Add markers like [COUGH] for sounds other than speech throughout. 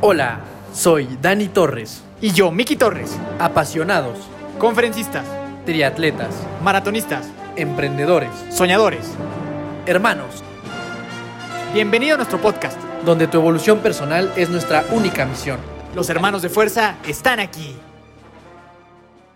Hola, soy Dani Torres. Y yo, Miki Torres. Apasionados, Conferencistas, triatletas, maratonistas, emprendedores, soñadores. hermanos, Bienvenido a nuestro podcast. donde tu evolución personal es nuestra única misión. Los hermanos de fuerza están aquí.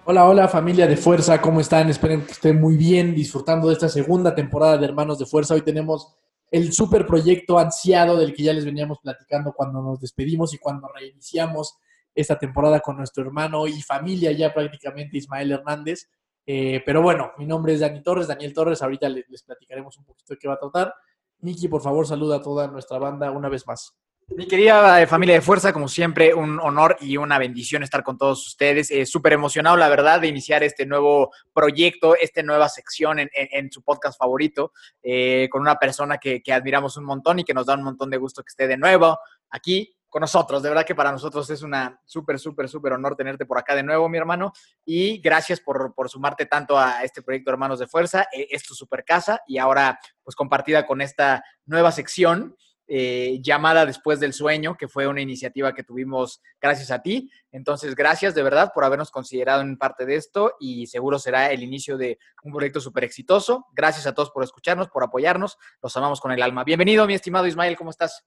Hola, hola familia de Fuerza, ¿cómo están? Esperen que estén muy bien disfrutando de esta segunda temporada de Hermanos de Fuerza. Hoy tenemos el super proyecto ansiado del que ya les veníamos platicando cuando nos despedimos y cuando reiniciamos esta temporada con nuestro hermano y familia ya prácticamente Ismael Hernández. Eh, pero bueno, mi nombre es Dani Torres, Daniel Torres, ahorita les, les platicaremos un poquito de qué va a tratar. Miki, por favor, saluda a toda nuestra banda una vez más. Mi querida eh, familia de fuerza, como siempre, un honor y una bendición estar con todos ustedes. Eh, Súper emocionado, la verdad, de iniciar este nuevo proyecto, esta nueva sección en, en- su podcast favorito, eh, con una persona que, admiramos un montón y que nos da un montón de gusto que esté de nuevo aquí con nosotros. De verdad que para nosotros es una súper, súper, súper honor tenerte por acá de nuevo, mi hermano. Y gracias por, por sumarte tanto a este proyecto Hermanos de Fuerza. Eh, es tu super casa y ahora pues compartida con esta nueva sección eh, llamada Después del Sueño, que fue una iniciativa que tuvimos gracias a ti. Entonces, gracias de verdad por habernos considerado en parte de esto y seguro será el inicio de un proyecto súper exitoso. Gracias a todos por escucharnos, por apoyarnos. Los amamos con el alma. Bienvenido, mi estimado Ismael, ¿cómo estás?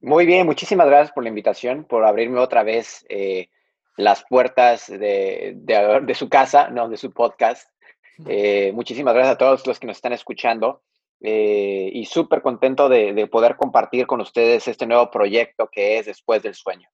Muy bien, muchísimas gracias por la invitación, por abrirme otra vez eh, las puertas de, de- de su casa, no, de su podcast. [LAUGHS] Eh, muchísimas gracias a todos los que nos están escuchando eh, y súper contento de, de poder compartir con ustedes este nuevo proyecto que es Después del Sueño.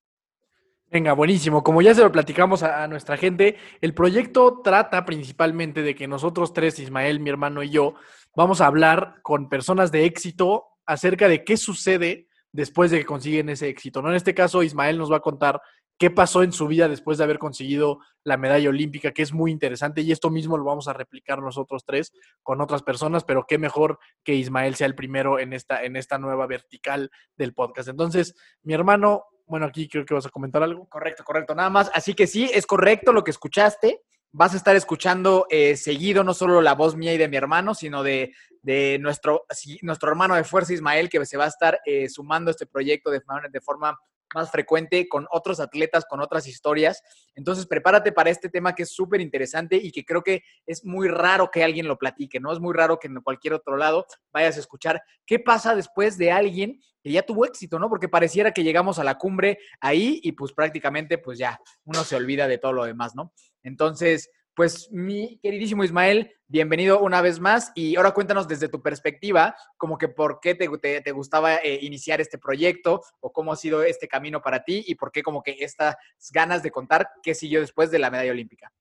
Venga, buenísimo. Como ya se lo platicamos a, a nuestra gente, el proyecto trata principalmente de que nosotros tres, Ismael, mi hermano y yo, vamos a hablar con personas de éxito acerca de qué sucede después de que consiguen ese éxito. ¿no? En este caso, Ismael nos va a contar qué pasó en su vida después de haber conseguido la medalla olímpica, que es muy interesante, y esto mismo lo vamos a replicar nosotros tres con otras personas, pero qué mejor que Ismael sea el primero en esta, en esta nueva vertical del podcast. Entonces, mi hermano, bueno, aquí creo que vas a comentar algo. Correcto, correcto, nada más. Así que sí, es correcto lo que escuchaste. Vas a estar escuchando eh, seguido no solo la voz mía y de mi hermano, sino de, de nuestro, nuestro hermano de fuerza Ismael, que se va a estar eh, sumando a este proyecto de, de forma más frecuente con otros atletas, con otras historias. Entonces, prepárate para este tema que es súper interesante y que creo que es muy raro que alguien lo platique, ¿no? Es muy raro que en cualquier otro lado vayas a escuchar qué pasa después de alguien que ya tuvo éxito, ¿no? Porque pareciera que llegamos a la cumbre ahí y pues prácticamente pues ya uno se olvida de todo lo demás, ¿no? Entonces, pues mi queridísimo Ismael, bienvenido una vez más y ahora cuéntanos desde tu perspectiva, como que por qué te, te- gustaba eh, iniciar este proyecto o cómo ha sido este camino para ti y por qué como que estas ganas de contar qué siguió después de la medalla olímpica.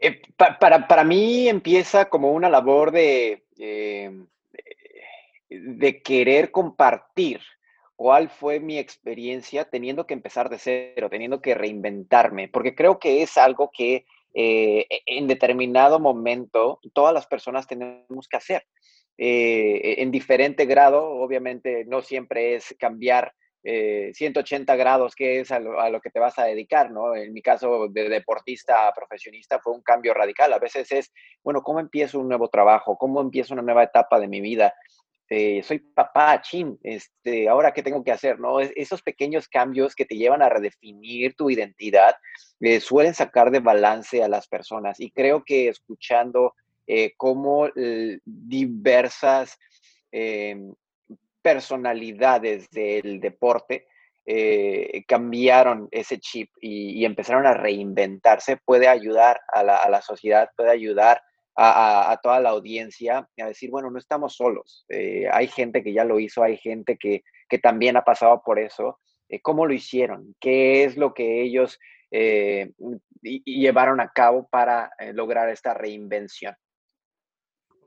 Eh, pa- para, para mí empieza como una labor de, eh, de querer compartir cuál fue mi experiencia teniendo que empezar de cero, teniendo que reinventarme, porque creo que es algo que eh, e- en determinado momento todas las personas tenemos que hacer. Eh, en diferente grado, obviamente no siempre es cambiar eh, 180 grados, que es a lo, que te vas a dedicar, ¿no? En mi caso de deportista a profesionista fue un cambio radical. A veces es, bueno, ¿cómo empiezo un nuevo trabajo? ¿Cómo empiezo una nueva etapa de mi vida? Eh, soy papá, chin, este, ahora qué tengo que hacer, ¿no? Es- esos pequeños cambios que te llevan a redefinir tu identidad eh, suelen sacar de balance a las personas y creo que escuchando eh, cómo diversas eh, personalidades del deporte cambiaron ese chip y, y empezaron a reinventarse, puede ayudar a la, a la sociedad, puede ayudar a, toda la audiencia a decir, bueno, no estamos solos, eh, hay gente que ya lo hizo, hay gente que, que también ha pasado por eso, eh, ¿cómo lo hicieron? ¿Qué es lo que ellos eh, llevaron a cabo para lograr esta reinvención?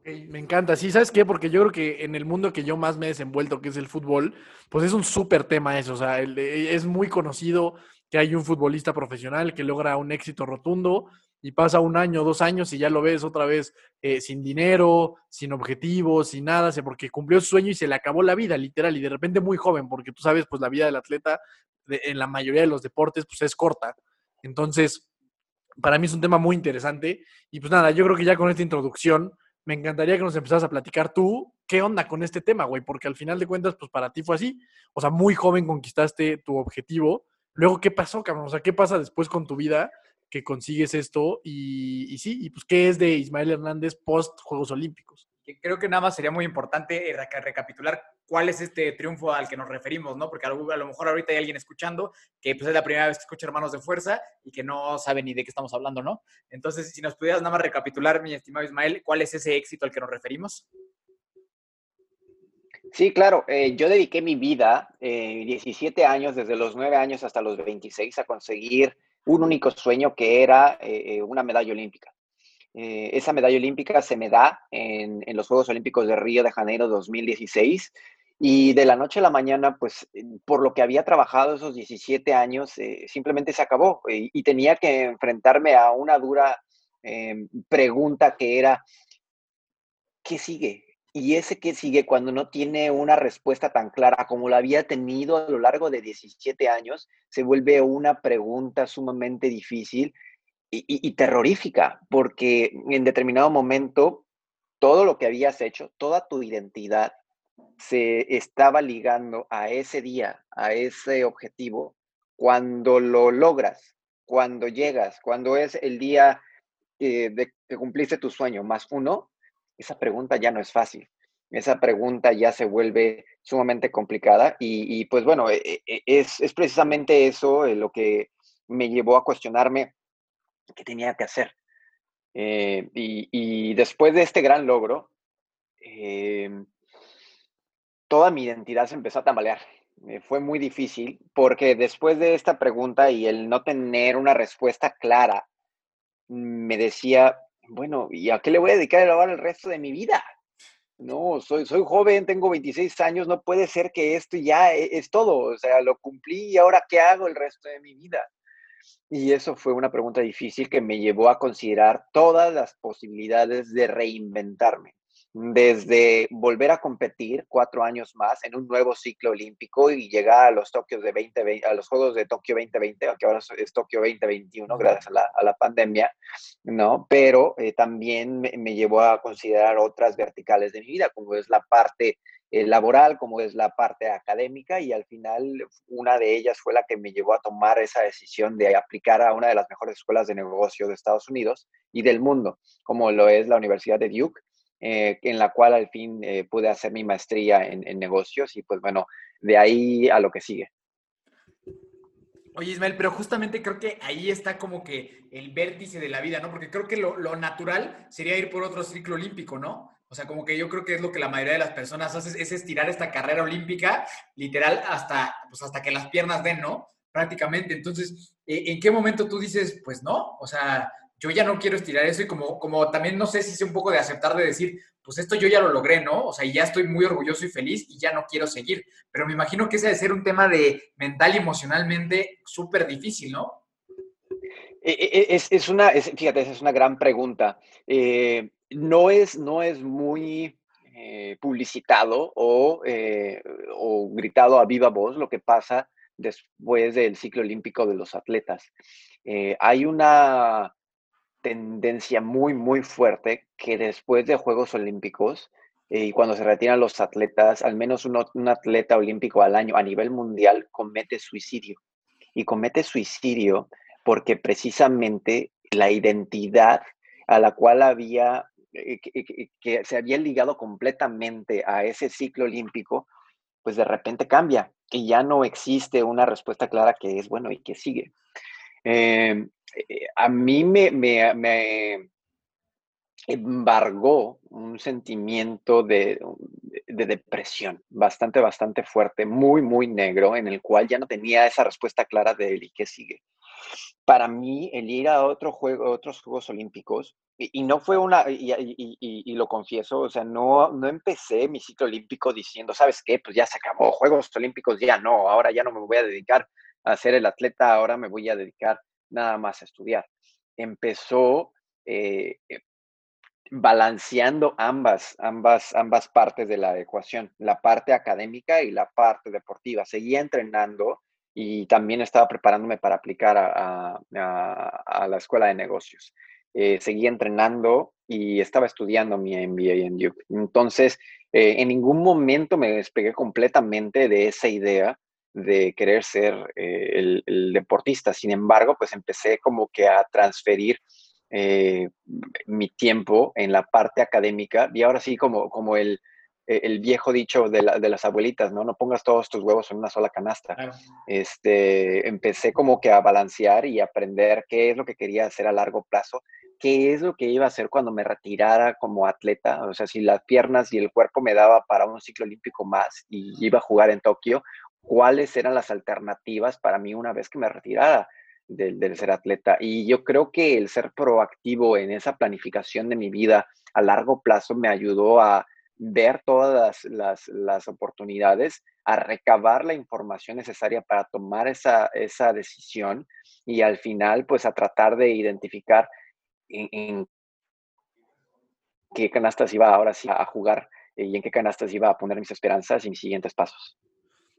Me encanta. Sí, ¿sabes qué? Porque yo creo que en el mundo que yo más me he desenvuelto, que es el fútbol, pues es un súper tema eso. O sea, eh, es muy conocido que hay un futbolista profesional que logra un éxito rotundo y pasa un año, dos años y ya lo ves otra vez eh, sin dinero, sin objetivos, sin nada, porque cumplió su sueño y se le acabó la vida, literal, y de repente muy joven, porque tú sabes, pues la vida del atleta en la mayoría de los deportes, pues es corta. Entonces, para mí es un tema muy interesante. Y pues nada, yo creo que ya con esta introducción, me encantaría que nos empezaras a platicar tú ¿qué onda con este tema, güey? Porque al final de cuentas, pues para ti fue así. O sea, muy joven conquistaste tu objetivo. Luego, ¿qué pasó, cabrón? O sea, ¿qué pasa después con tu vida que consigues esto? Y, sí, y pues, ¿qué es de Ismael Hernández post Juegos Olímpicos? creo que nada más sería muy importante eh, recapitular cuál es este triunfo al que nos referimos, ¿no? Porque a lo, mejor ahorita hay alguien escuchando que pues, es la primera vez que escucha Hermanos de Fuerza y que no sabe ni de qué estamos hablando, ¿no? Entonces, si nos pudieras nada más recapitular, mi estimado Ismael, ¿cuál es ese éxito al que nos referimos? Sí, claro. Eh, yo dediqué mi vida, eh, 17 años, desde los 9 años hasta los 26, a conseguir un único sueño que era eh, una medalla olímpica. Eh, esa medalla olímpica se me da en, los Juegos Olímpicos de Río de Janeiro 2016 y de la noche a la mañana, pues por lo que había trabajado esos 17 años, eh, simplemente se acabó y, tenía que enfrentarme a una dura pregunta que era, ¿qué sigue? Y ese que sigue cuando no tiene una respuesta tan clara como la había tenido a lo largo de 17 años, se vuelve una pregunta sumamente difícil y, terrorífica, porque en determinado momento todo lo que habías hecho, toda tu identidad se estaba ligando a ese día, a ese objetivo, cuando lo logras, cuando llegas, cuando es el día eh, de que cumpliste tu sueño más uno, esa pregunta ya no es fácil. Esa pregunta ya se vuelve sumamente complicada y, pues bueno, e, e, es, es precisamente eso lo que me llevó a cuestionarme que tenía que hacer. Eh, y, después de este gran logro, em, toda mi identidad se empezó a tambalear. Eh, fue muy difícil porque después de esta pregunta y el no tener una respuesta clara, me decía, bueno, ¿y a qué le voy a dedicar ahora el resto de mi vida? No, soy, soy joven, tengo 26 años, no puede ser que esto ya es, es todo, o sea, lo cumplí y ahora qué hago el resto de mi vida. Y eso fue una pregunta difícil que me llevó a considerar todas las posibilidades de reinventarme desde volver a competir cuatro años más en un nuevo ciclo olímpico y llegar a los Tokios de 2020, a los Juegos de Tokio 2020, aunque ahora es Tokio 2021 gracias a la, a la pandemia, ¿no? Pero eh, también me, me, llevó a considerar otras verticales de mi vida, como es la parte eh, laboral, como es la parte académica, y al final una de ellas fue la que me llevó a tomar esa decisión de aplicar a una de las mejores escuelas de negocio de Estados Unidos y del mundo, como lo es la Universidad de Duke eh, en la cual al fin eh, pude hacer mi maestría en, negocios y pues bueno, de ahí a lo que sigue. Oye, Ismael, pero justamente creo que ahí está como que el vértice de la vida, ¿no? Porque creo que lo, natural sería ir por otro ciclo olímpico, ¿no? O sea, como que yo creo que es lo que la mayoría de las personas hace, es estirar esta carrera olímpica, literal, hasta, pues hasta que las piernas den, ¿no? Prácticamente. Entonces, eh, ¿en qué momento tú dices, pues no? O sea, yo ya no quiero estirar eso y como, como también no sé si es un poco de aceptar de decir, pues esto yo ya lo logré, ¿no? O sea, ya estoy muy orgulloso y feliz y ya no quiero seguir. Pero me imagino que ese debe ser un tema de mental y emocionalmente súper difícil, ¿no? E, e, e, es, es, una, fíjate, esa es una gran pregunta. Eh, no, es, no es muy eh, publicitado o, eh, o gritado a viva voz lo que pasa después del ciclo olímpico de los atletas. hay una tendencia muy, muy fuerte que después de Juegos Olímpicos eh, y cuando se retiran los atletas, al menos un, atleta olímpico al año a nivel mundial comete suicidio. Y comete suicidio porque precisamente la identidad a la cual había, eh, que, que, se había ligado completamente a ese ciclo olímpico, pues de repente cambia y ya no existe una respuesta clara que es bueno y que sigue. Eh, eh, a mí me, me, embargó un sentimiento de, de, depresión bastante, bastante fuerte, muy, muy negro, en el cual ya no tenía esa respuesta clara de él y qué sigue. Para mí, el ir a otro juego, otros Juegos Olímpicos, y, no fue una, y, y, lo confieso, o sea, no, no empecé mi ciclo olímpico diciendo, ¿sabes qué? Pues ya se acabó, Juegos Olímpicos ya no, ahora ya no me voy a dedicar a ser el atleta, ahora me voy a dedicar nada más estudiar. Empezó eh, eh, balanceando ambas, ambas, ambas partes de la ecuación, la parte académica y la parte deportiva. Seguía entrenando y también estaba preparándome para aplicar a, la escuela de negocios. Eh, seguía entrenando y estaba estudiando mi MBA en Duke. Entonces, en ningún momento me despegué completamente de esa idea de querer ser eh, el, deportista. Sin embargo, pues empecé como que a transferir eh, mi tiempo en la parte académica y ahora sí como, como el, el viejo dicho de, de, las abuelitas, ¿no? No pongas todos tus huevos en una sola canasta. Este, empecé como que a balancear y aprender qué es lo que quería hacer a largo plazo qué es lo que iba a hacer cuando me retirara como atleta, o sea, si las piernas y el cuerpo me daba para un ciclo olímpico más y iba a jugar en Tokio, cuáles eran las alternativas para mí una vez que me retirara del, ser atleta. Y yo creo que el ser proactivo en esa planificación de mi vida a largo plazo me ayudó a ver todas las, oportunidades, a recabar la información necesaria para tomar esa, decisión y al final pues a tratar de identificar en, qué canastas iba ahora sí a jugar y en qué canastas iba a poner mis esperanzas y mis siguientes pasos.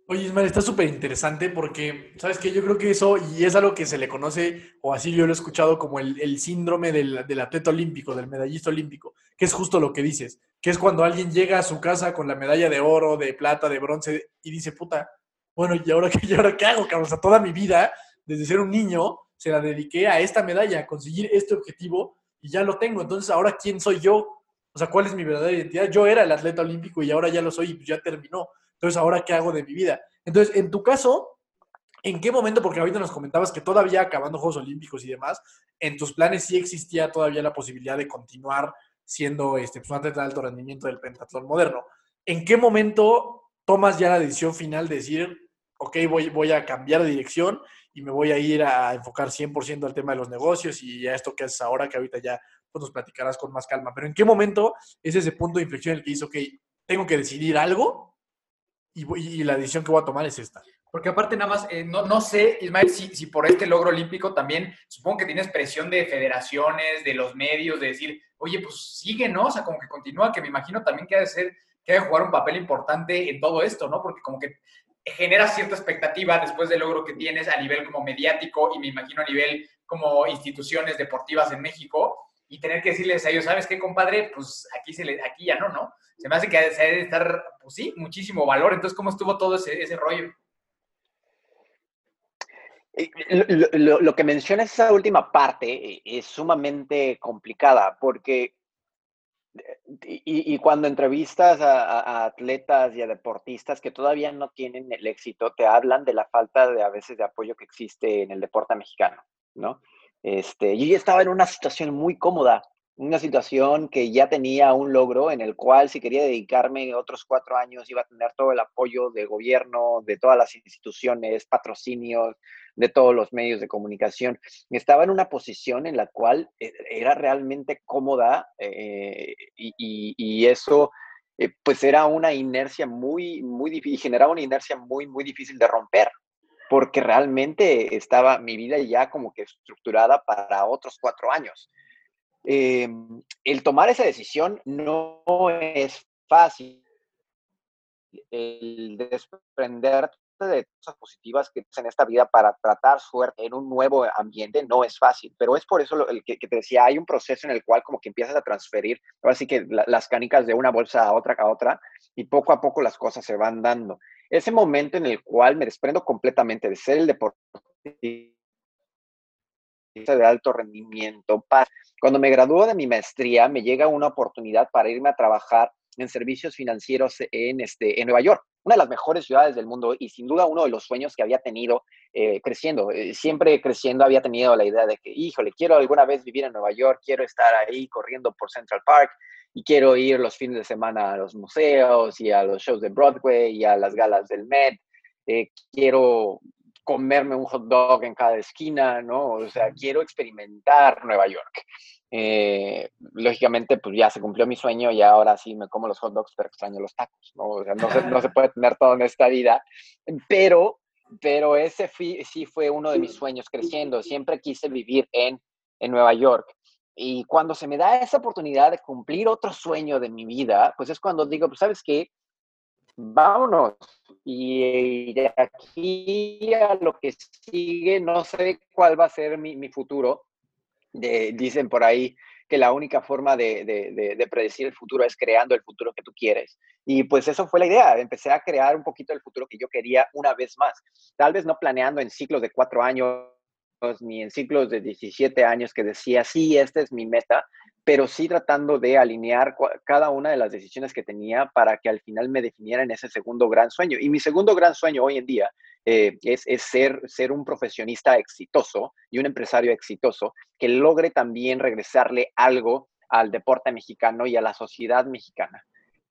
Oye, Ismael, está súper interesante porque, ¿sabes qué? Yo creo que eso, y es algo que se le conoce, o así yo lo he escuchado, como el, síndrome del, del, atleta olímpico, del medallista olímpico, que es justo lo que dices, que es cuando alguien llega a su casa con la medalla de oro, de plata, de bronce, y dice, puta, bueno, ¿y ahora qué, y ahora qué hago, cabrón? O sea, toda mi vida, desde ser un niño, se la dediqué a esta medalla, a conseguir este objetivo y ya lo tengo. Entonces, ahora, ¿quién soy yo? O sea, ¿cuál es mi verdadera identidad? Yo era el atleta olímpico y ahora ya lo soy y pues ya terminó. Entonces, ¿ahora qué hago de mi vida? Entonces, en tu caso, ¿en qué momento? Porque ahorita nos comentabas que todavía acabando Juegos Olímpicos y demás, en tus planes sí existía todavía la posibilidad de continuar siendo este, pues, un atleta de alto rendimiento del pentatlón moderno. ¿En qué momento tomas ya la decisión final de decir, ok, voy, voy a cambiar de dirección y me voy a ir a enfocar 100% al tema de los negocios y a esto que haces ahora, que ahorita ya pues, nos platicarás con más calma. Pero ¿en qué momento es ese punto de inflexión en el que dices, ok, tengo que decidir algo y, y la decisión que voy a tomar es esta? Porque aparte nada más, eh, no, no, sé, Ismael, si, si, por este logro olímpico también, supongo que tienes presión de federaciones, de los medios, de decir, oye, pues sigue, ¿no? O sea, como que continúa, que me imagino también que ha de ser, que ha de jugar un papel importante en todo esto, ¿no? Porque como que genera cierta expectativa después del logro que tienes a nivel como mediático y me imagino a nivel como instituciones deportivas en México y tener que decirles a ellos, ¿sabes qué, compadre? Pues aquí, se le, aquí ya no, ¿no? Se me hace que se debe estar, pues sí, muchísimo valor. Entonces, ¿cómo estuvo todo ese, ese rollo? Eh, lo, que menciona esa última parte eh, es sumamente complicada porque y, cuando entrevistas a, atletas y a deportistas que todavía no tienen el éxito, te hablan de la falta de a veces de apoyo que existe en el deporte mexicano, ¿no? Este, yo ya estaba en una situación muy cómoda una situación que ya tenía un logro en el cual si quería dedicarme otros cuatro años iba a tener todo el apoyo del gobierno, de todas las instituciones, patrocinios, de todos los medios de comunicación. Estaba en una posición en la cual eh, era realmente cómoda eh, y, eso eh, pues era una inercia muy, muy difícil, generaba una inercia muy, muy difícil de romper porque realmente estaba mi vida ya como que estructurada para otros cuatro años. Em, el tomar esa decisión no es fácil. El desprenderte de cosas positivas que en esta vida para tratar suerte en un nuevo ambiente no es fácil, pero es por eso lo, el que, te decía, hay un proceso en el cual como que empiezas a transferir, ahora sí que las canicas de una bolsa a otra a otra y poco a poco las cosas se van dando. Ese momento en el cual me desprendo completamente de ser el deportista de alto rendimiento, cuando me graduó de mi maestría, me llega una oportunidad para irme a trabajar en servicios financieros en, este, en Nueva York, una de las mejores ciudades del mundo y sin duda uno de los sueños que había tenido eh, creciendo. Eh, siempre creciendo había tenido la idea de que, híjole, quiero alguna vez vivir en Nueva York, quiero estar ahí corriendo por Central Park y quiero ir los fines de semana a los museos y a los shows de Broadway y a las galas del Met. Eh, quiero comerme un hot dog en cada esquina, ¿no? O sea, quiero experimentar Nueva York. Eh, lógicamente, pues ya se cumplió mi sueño y ahora sí me como los hot dogs, pero extraño los tacos, ¿no? O sea, no se, no se [LAUGHS] puede tener todo en esta vida, pero, pero ese sí fue uno de mis sueños creciendo. Siempre quise vivir en, en Nueva York. Y cuando se me da esa oportunidad de cumplir otro sueño de mi vida, pues es cuando digo, pues sabes qué, vámonos. Y de aquí a lo que sigue, no sé cuál va a ser mi, futuro. dicen por ahí que la única forma de, de, predecir el futuro es creando el futuro que tú quieres. Y pues eso fue la idea. Empecé a crear un poquito el futuro que yo quería una vez más. Tal vez no planeando en ciclos de cuatro años ni en ciclos de 17 años que decía, sí, esta es mi meta, pero sí tratando de alinear cada una de las decisiones que tenía para que al final me definiera en ese segundo gran sueño. Y mi segundo gran sueño hoy en día eh, es, ser, ser un profesionista exitoso y un empresario exitoso que logre también regresarle algo al deporte mexicano y a la sociedad mexicana.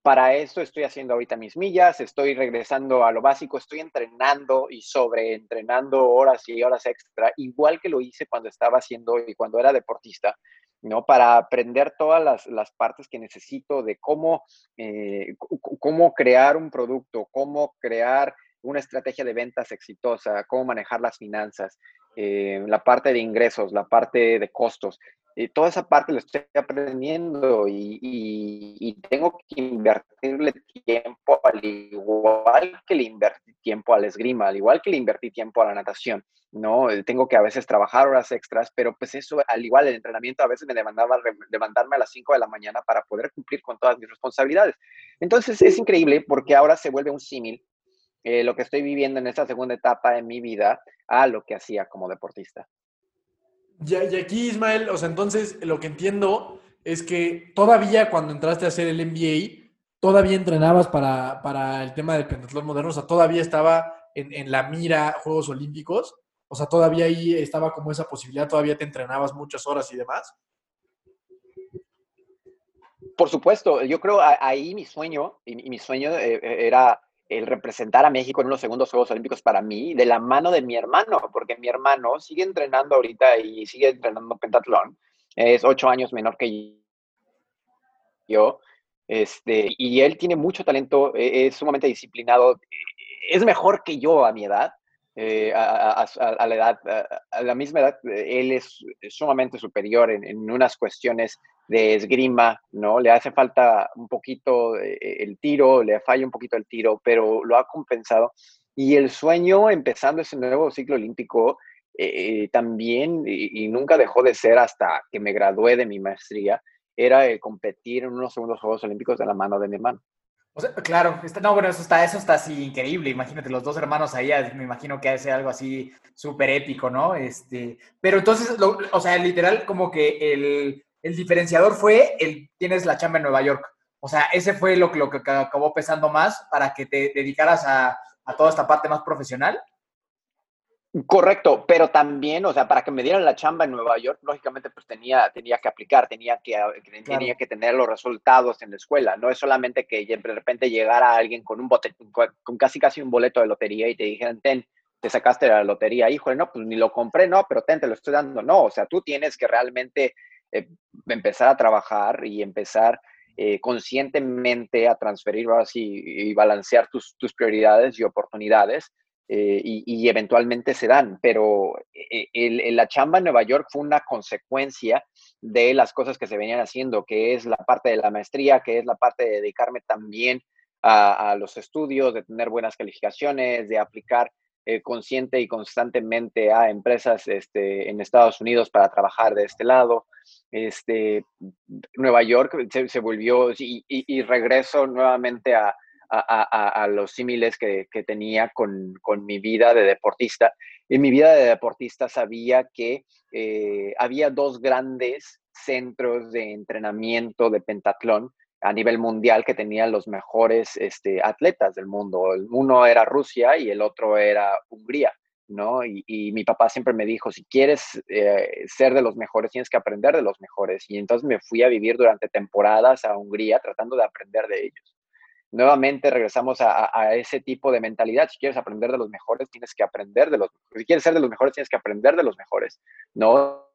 Para eso estoy haciendo ahorita mis millas, estoy regresando a lo básico, estoy entrenando y sobreentrenando horas y horas extra, igual que lo hice cuando estaba haciendo y cuando era deportista, ¿no? Para aprender todas las, las partes que necesito de cómo, eh, cómo crear un producto, cómo crear una estrategia de ventas exitosa, cómo manejar las finanzas, eh, la parte de ingresos, la parte de costos. Y toda esa parte lo estoy aprendiendo y, tengo que invertirle tiempo al igual que le invertí tiempo al esgrima, al igual que le invertí tiempo a la natación, ¿no? Eh, tengo que a veces trabajar horas extras, pero pues eso, al igual el entrenamiento a veces me demandaba levantarme a las 5 de la mañana para poder cumplir con todas mis responsabilidades. Entonces es increíble porque ahora se vuelve un símil eh, lo que estoy viviendo en esta segunda etapa de mi vida a lo que hacía como deportista. Y, aquí, Ismael, o sea, entonces lo que entiendo es que todavía cuando entraste a hacer el MBA, todavía entrenabas para, el tema del pentatlón moderno, o sea, todavía estaba en, en, la mira Juegos Olímpicos, o sea, todavía ahí estaba como esa posibilidad, todavía te entrenabas muchas horas y demás. Por supuesto, yo creo ahí mi sueño, y mi sueño eh, eh, era el representar a México en los segundos Juegos Olímpicos para mí, de la mano de mi hermano, porque mi hermano sigue entrenando ahorita y sigue entrenando pentatlón. Es ocho años menor que yo. Este, y él tiene mucho talento, e, es sumamente disciplinado, es mejor que yo a mi edad, eh, a, la edad, a, la misma edad, él es sumamente superior en, en unas cuestiones de esgrima, ¿no? Le hace falta un poquito eh, el tiro, le falla un poquito el tiro, pero lo ha compensado. Y el sueño, empezando ese nuevo ciclo olímpico, eh, también, y, nunca dejó de ser hasta que me gradué de mi maestría, era el competir en unos segundos Juegos Olímpicos de la mano de mi hermano. Claro, no, bueno, eso está, eso está así increíble. Imagínate, los dos hermanos ahí, me imagino que hace algo así súper épico, ¿no? Este, pero entonces, o sea, literal, como que el, el diferenciador fue el tienes la chamba en Nueva York. O sea, ese fue lo, lo que acabó pesando más para que te dedicaras a, toda esta parte más profesional. Correcto, pero también, o sea, para que me dieran la chamba en Nueva York, lógicamente pues tenía, tenía que aplicar, tenía que, tenía que tener los resultados en la escuela. No es solamente que de repente llegara alguien con un bote, con casi casi un boleto de lotería y te dijeran, ten, te sacaste la lotería, híjole, no, pues ni lo compré, no, pero ten, te lo estoy dando. No, o sea, tú tienes que realmente eh, empezar a trabajar y empezar eh, conscientemente a transferir así y balancear tus, tus prioridades y oportunidades eh, y, eventualmente se dan. Pero el, la chamba en Nueva York fue una consecuencia de las cosas que se venían haciendo, que es la parte de la maestría, que es la parte de dedicarme también a, a los estudios, de tener buenas calificaciones, de aplicar eh, consciente y constantemente a empresas este, en Estados Unidos para trabajar de este lado. Este, Nueva York se, volvió y, regreso nuevamente a, a, los símiles que, tenía con, con, mi vida de deportista. En mi vida de deportista sabía que eh, había dos grandes centros de entrenamiento de pentatlón a nivel mundial que tenían los mejores este, atletas del mundo. Uno era Rusia y el otro era Hungría, ¿no? Y, mi papá siempre me dijo, si quieres eh, ser de los mejores, tienes que aprender de los mejores. Y entonces me fui a vivir durante temporadas a Hungría tratando de aprender de ellos. Nuevamente regresamos a, ese tipo de mentalidad. Si quieres aprender de los mejores, tienes que aprender de los Si quieres ser de los mejores, tienes que aprender de los mejores, ¿no?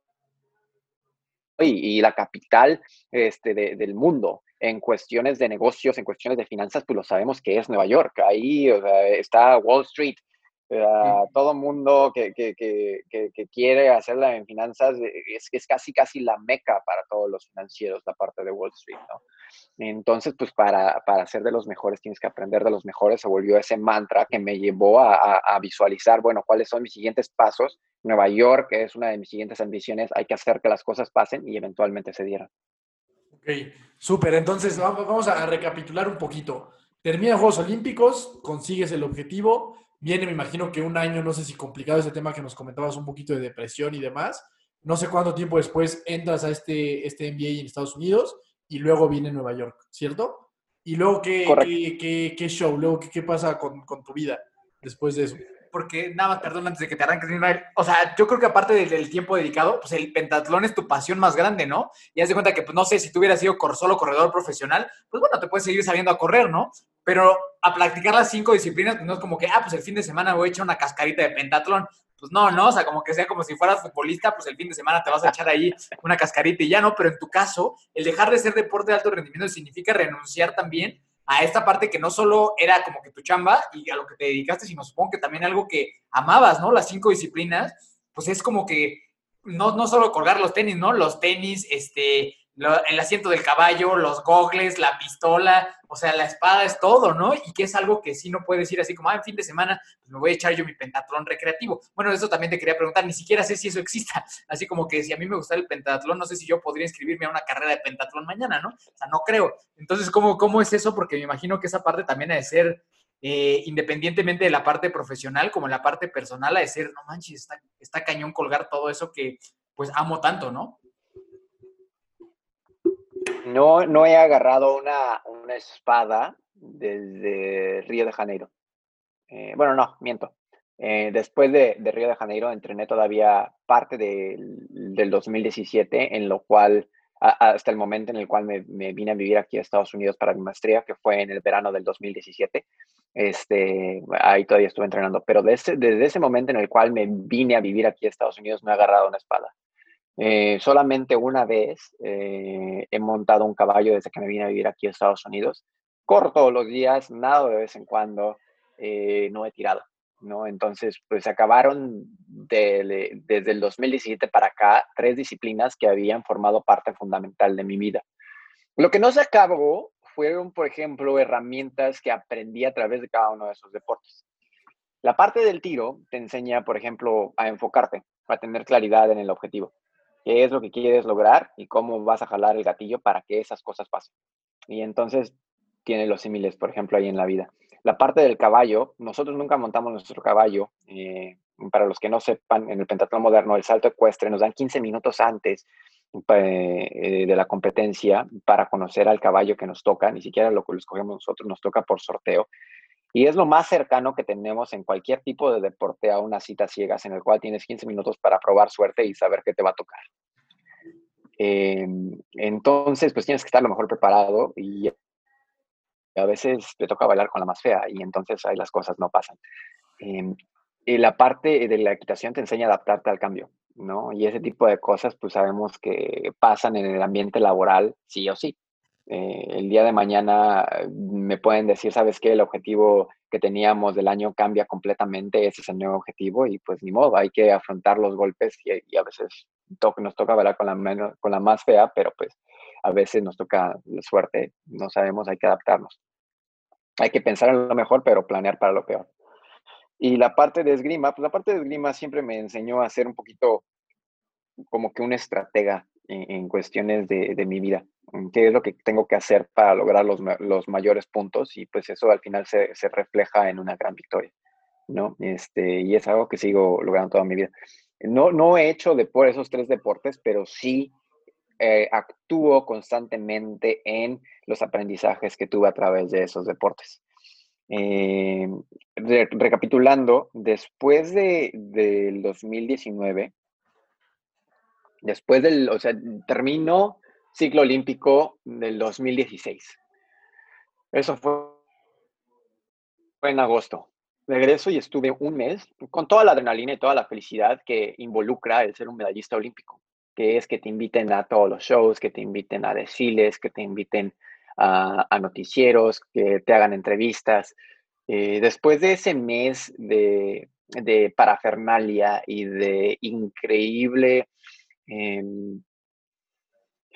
Y, la capital este, del mundo en cuestiones de negocios, en cuestiones de finanzas, pues lo sabemos que es Nueva York. Ahí está Wall Street. Todo mundo que, que, que, que, quiere hacerla en finanzas eh, es, es casi casi la meca para todos los financieros, la parte de Wall Street, ¿no? Entonces, pues para, para ser de los mejores tienes que aprender de los mejores. Se volvió ese mantra que me llevó a, a, visualizar, bueno, cuáles son mis siguientes pasos Nueva York es una de mis siguientes ambiciones. Hay que hacer que las cosas pasen y eventualmente se dieran. Ok, súper. Entonces, vamos a recapitular un poquito. Termina Juegos Olímpicos, consigues el objetivo. Viene, me imagino que un año, no sé si complicado ese tema que nos comentabas, un poquito de depresión y demás. No sé cuánto tiempo después entras a este, este NBA en Estados Unidos y luego viene Nueva York, ¿cierto? Y luego, ¿qué, qué, qué, show? Luego, ¿qué, qué pasa con, con tu vida después de eso? porque nada más, perdón, antes de que te arranques, o sea, yo creo que aparte del, tiempo dedicado, pues el pentatlón es tu pasión más grande, ¿no? Y haz de cuenta que, pues no sé, si tú hubieras sido solo corredor profesional, pues bueno, te puedes seguir sabiendo a correr, ¿no? Pero a practicar las cinco disciplinas, pues no es como que, ah, pues el fin de semana voy a echar una cascarita de pentatlón. Pues no, no, o sea, como que sea como si fueras futbolista, pues el fin de semana te vas a echar ahí [LAUGHS] una cascarita y ya no, pero en tu caso, el dejar de ser deporte de alto rendimiento significa renunciar también a esta parte que no solo era como que tu chamba y a lo que te dedicaste, sino supongo que también algo que amabas, ¿no? Las cinco disciplinas, pues es como que no, no solo colgar los tenis, ¿no? Los tenis, este, el asiento del caballo, los gogles, la pistola, o sea, la espada es todo, ¿no? Y que es algo que sí no puedes ir así como, ah, en fin de semana, pues me voy a echar yo mi pentatlón recreativo. Bueno, eso también te quería preguntar, ni siquiera sé si eso exista. [LAUGHS] Así como que si a mí me gusta el pentatlón, no sé si yo podría inscribirme a una carrera de pentatlón mañana, ¿no? O sea, no creo. Entonces, ¿cómo, cómo es eso? Porque me imagino que esa parte también ha de ser, eh, independientemente de la parte profesional, como la parte personal, ha de ser, no manches, está, está cañón colgar todo eso que pues amo tanto, ¿no? No, no he agarrado una, espada desde Río de Janeiro. Eh, bueno, no, miento. Eh, después de, Río de Janeiro entrené todavía parte del 2017, en lo cual, hasta el momento en el cual me, vine a vivir aquí a Estados Unidos para mi maestría, que fue en el verano del 2017. Este, ahí todavía estuve entrenando, pero desde, desde ese momento en el cual me vine a vivir aquí a Estados Unidos, me he agarrado una espada. Eh, solamente una vez eh, he montado un caballo desde que me vine a vivir aquí a Estados Unidos. Corro todos los días, nado de vez en cuando, eh, no he tirado, ¿no? Entonces, pues acabaron desde el 2017 para acá tres disciplinas que habían formado parte fundamental de mi vida. Lo que no se acabó fueron, por ejemplo, herramientas que aprendí a través de cada uno de esos deportes. La parte del tiro te enseña, por ejemplo, a enfocarte, a tener claridad en el objetivo qué es lo que quieres lograr y cómo vas a jalar el gatillo para que esas cosas pasen. Y entonces tiene los símiles, por ejemplo, ahí en la vida. La parte del caballo, nosotros nunca montamos nuestro caballo. Eh, para los que no sepan, en el pentatlón moderno, el salto ecuestre nos dan 15 minutos antes eh, de la competencia para conocer al caballo que nos toca, ni siquiera lo que lo escogemos nosotros, nos toca por sorteo. Y es lo más cercano que tenemos en cualquier tipo de deporte a una cita ciegas en el cual tienes 15 minutos para probar suerte y saber qué te va a tocar. Em, entonces, pues tienes que estar lo mejor preparado y a veces te toca bailar con la más fea y entonces ahí las cosas no pasan. Em, y la parte de la equitación te enseña a adaptarte al cambio, ¿no? Y ese tipo de cosas, pues sabemos que pasan en el ambiente laboral, sí o sí. Eh, el día de mañana me pueden decir, ¿sabes qué? El objetivo que teníamos del año cambia completamente, ese es el nuevo objetivo y pues ni modo, hay que afrontar los golpes y, a veces nos toca bailar con la, con la más fea, pero pues a veces nos toca la suerte, no sabemos, hay que adaptarnos. Hay que pensar en lo mejor, pero planear para lo peor. Y la parte de esgrima, pues la parte de esgrima siempre me enseñó a ser un poquito como que un estratega en, cuestiones de, de mi vida qué es lo que tengo que hacer para lograr los, los mayores puntos y pues eso al final se, se, refleja en una gran victoria, ¿no? Este, y es algo que sigo logrando toda mi vida. No, no he hecho de por esos tres deportes, pero sí eh, actúo constantemente en los aprendizajes que tuve a través de esos deportes. Eh, recapitulando, después de, del 2019, después del, o sea, termino ciclo olímpico del 2016. Eso fue, en agosto. Regreso y estuve un mes con toda la adrenalina y toda la felicidad que involucra el ser un medallista olímpico, que es que te inviten a todos los shows, que te inviten a desfiles, que te inviten a, noticieros, que te hagan entrevistas. Eh, después de ese mes de, parafernalia y de increíble em,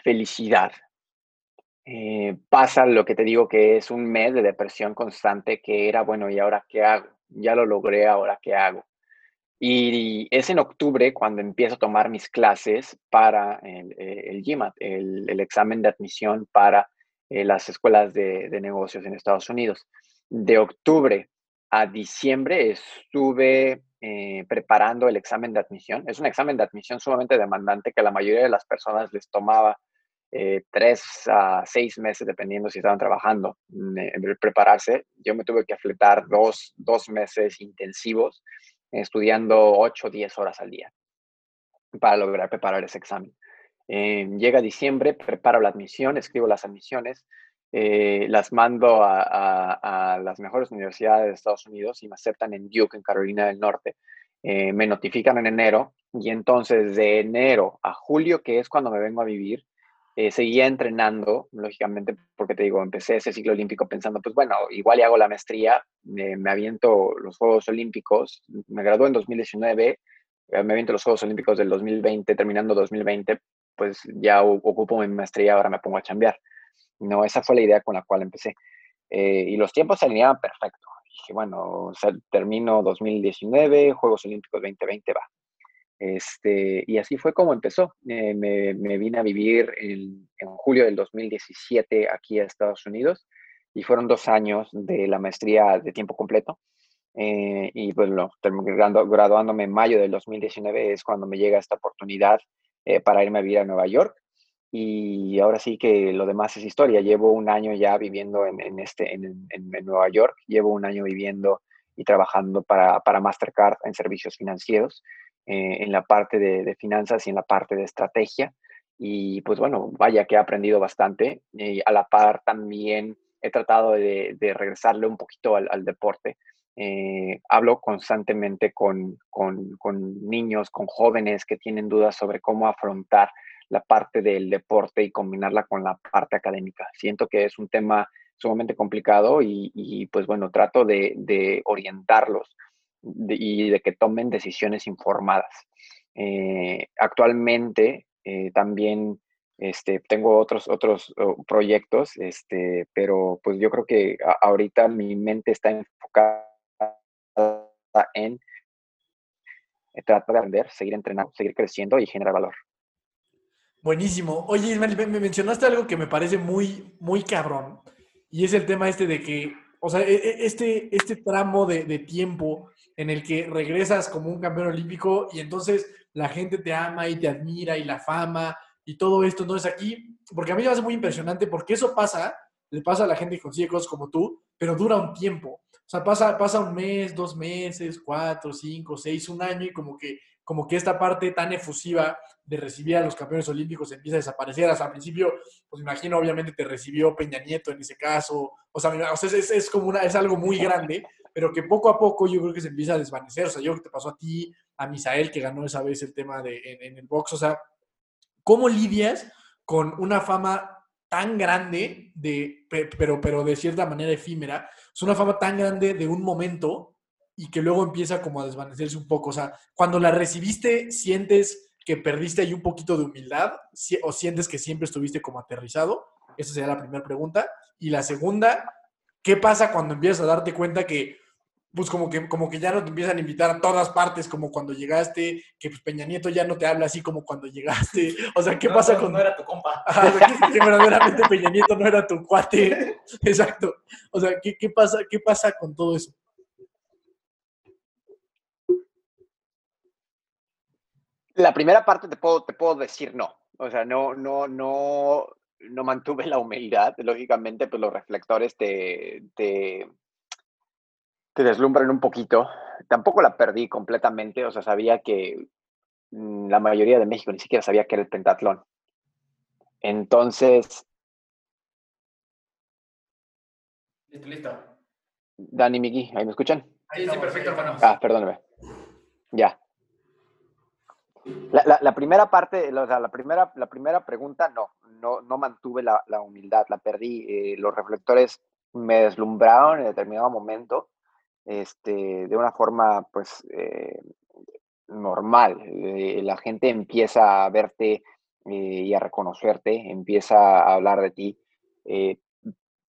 felicidad. Eh, pasa lo que te digo que es un mes de depresión constante que era, bueno, ¿y ahora qué hago? Ya lo logré, ¿ahora qué hago? Y es en octubre cuando empiezo a tomar mis clases para el, el GMAT, el, examen de admisión para las escuelas de, de negocios en Estados Unidos. De octubre a diciembre estuve eh, preparando el examen de admisión. Es un examen de admisión sumamente demandante que la mayoría de las personas les tomaba eh, tres a seis meses, dependiendo si estaban trabajando, mm, en prepararse. Yo me tuve que afletar dos, dos meses intensivos, estudiando ocho o diez horas al día para lograr preparar ese examen. Eh, llega diciembre, preparo la admisión, escribo las admisiones, eh, las mando a, las mejores universidades de Estados Unidos y me aceptan en Duke, en Carolina del Norte. Eh, me notifican en enero y entonces de enero a julio, que es cuando me vengo a vivir, eh, seguía entrenando, lógicamente, porque te digo, empecé ese ciclo olímpico pensando, pues bueno, igual y hago la maestría, me aviento los Juegos Olímpicos, me gradué en 2019, me aviento los Juegos Olímpicos del 2020, terminando 2020, pues ya ocupo mi maestría, ahora me pongo a chambear. No, esa fue la idea con la cual empecé. Eh, y los tiempos se alineaban perfecto. Dije, bueno, termino 2019, Juegos Olímpicos 2020 va. Este, y así fue como empezó. Eh, me, me, vine a vivir en, julio del 2017 aquí a Estados Unidos y fueron dos años de la maestría de tiempo completo. Eh, y bueno, graduando, graduándome en mayo del 2019 es cuando me llega esta oportunidad para irme a vivir a Nueva York y ahora sí que lo demás es historia. Llevo un año ya viviendo en, este, en, Nueva York, llevo un año viviendo y trabajando para, para Mastercard en servicios financieros, eh, en la parte de, finanzas y en la parte de estrategia. Y pues bueno, vaya que he aprendido bastante. Y a la par también he tratado de, regresarle un poquito al, deporte. Eh, hablo constantemente con, con, con niños, con jóvenes que tienen dudas sobre cómo afrontar la parte del deporte y combinarla con la parte académica. Siento que es un tema sumamente complicado y, pues bueno, trato de, orientarlos y de que tomen decisiones informadas. Eh, actualmente eh, también este, tengo otros, otros proyectos, este, pero pues yo creo que ahorita mi mente está enfocada en eh, tratar de aprender, seguir entrenando, seguir creciendo y generar valor. Buenísimo. Oye, Ismael, me mencionaste algo que me parece muy, muy cabrón. Y es el tema este de que, o sea, e, e, este, este tramo de, tiempo en el que regresas como un campeón olímpico y entonces la gente te ama y te admira y la fama y todo esto. no es aquí, porque a mí me hace muy impresionante porque eso pasa, le pasa a la gente que consigue cosas como tú, pero dura un tiempo. O sea, pasa, pasa un mes, dos meses, cuatro, cinco, seis, un año y como que como que esta parte tan efusiva de recibir a los campeones olímpicos empieza a desaparecer. Hasta al principio, pues imagino, obviamente te recibió Peña Nieto en ese caso. O sea, es, es, como una, es algo muy grande, pero que poco a poco yo creo que se empieza a desvanecer. O sea, yo que te pasó a ti, a Misael, que ganó esa vez el tema de, en, el box. O sea, ¿cómo lidias con una fama tan grande, de, pero, pero de cierta manera efímera? Es una fama tan grande de un momento y que luego empieza como a desvanecerse un poco. O sea, cuando la recibiste, ¿sientes que perdiste ahí un poquito de humildad o sientes que siempre estuviste como aterrizado? Esa sería la primera pregunta. Y la segunda, ¿qué pasa cuando empiezas a darte cuenta que, pues como que, como que ya no te empiezan a invitar a todas partes, como cuando llegaste, que pues Peña Nieto ya no te habla así como cuando llegaste? [LAUGHS] O sea, ¿qué pasa con... No era tu compa. [LAUGHS] que, verdaderamente Peña Nieto no era tu cuate. [LAUGHS] Exacto. O sea, ¿qué, qué, pasa, ¿qué pasa con todo eso? La primera parte te puedo, te puedo decir no. O sea, no, no, no, no mantuve la humildad. Lógicamente, pues los reflectores te, te, te deslumbran un poquito. Tampoco la perdí completamente. O sea, sabía que mm, la mayoría de México ni siquiera sabía que era el pentatlón. Entonces. Listo, listo. Dani, Miki, ¿ahí me escuchan? Ahí sí, perfecto, hermano. Ah, perdóneme. Ya. La, primera parte, o sea, la primera, la primera pregunta, no, no, no mantuve la, humildad, la perdí. Eh, los reflectores me deslumbraron en determinado momento, este, de una forma, pues, eh, normal. Eh, la gente empieza a verte y a reconocerte, empieza a hablar de ti.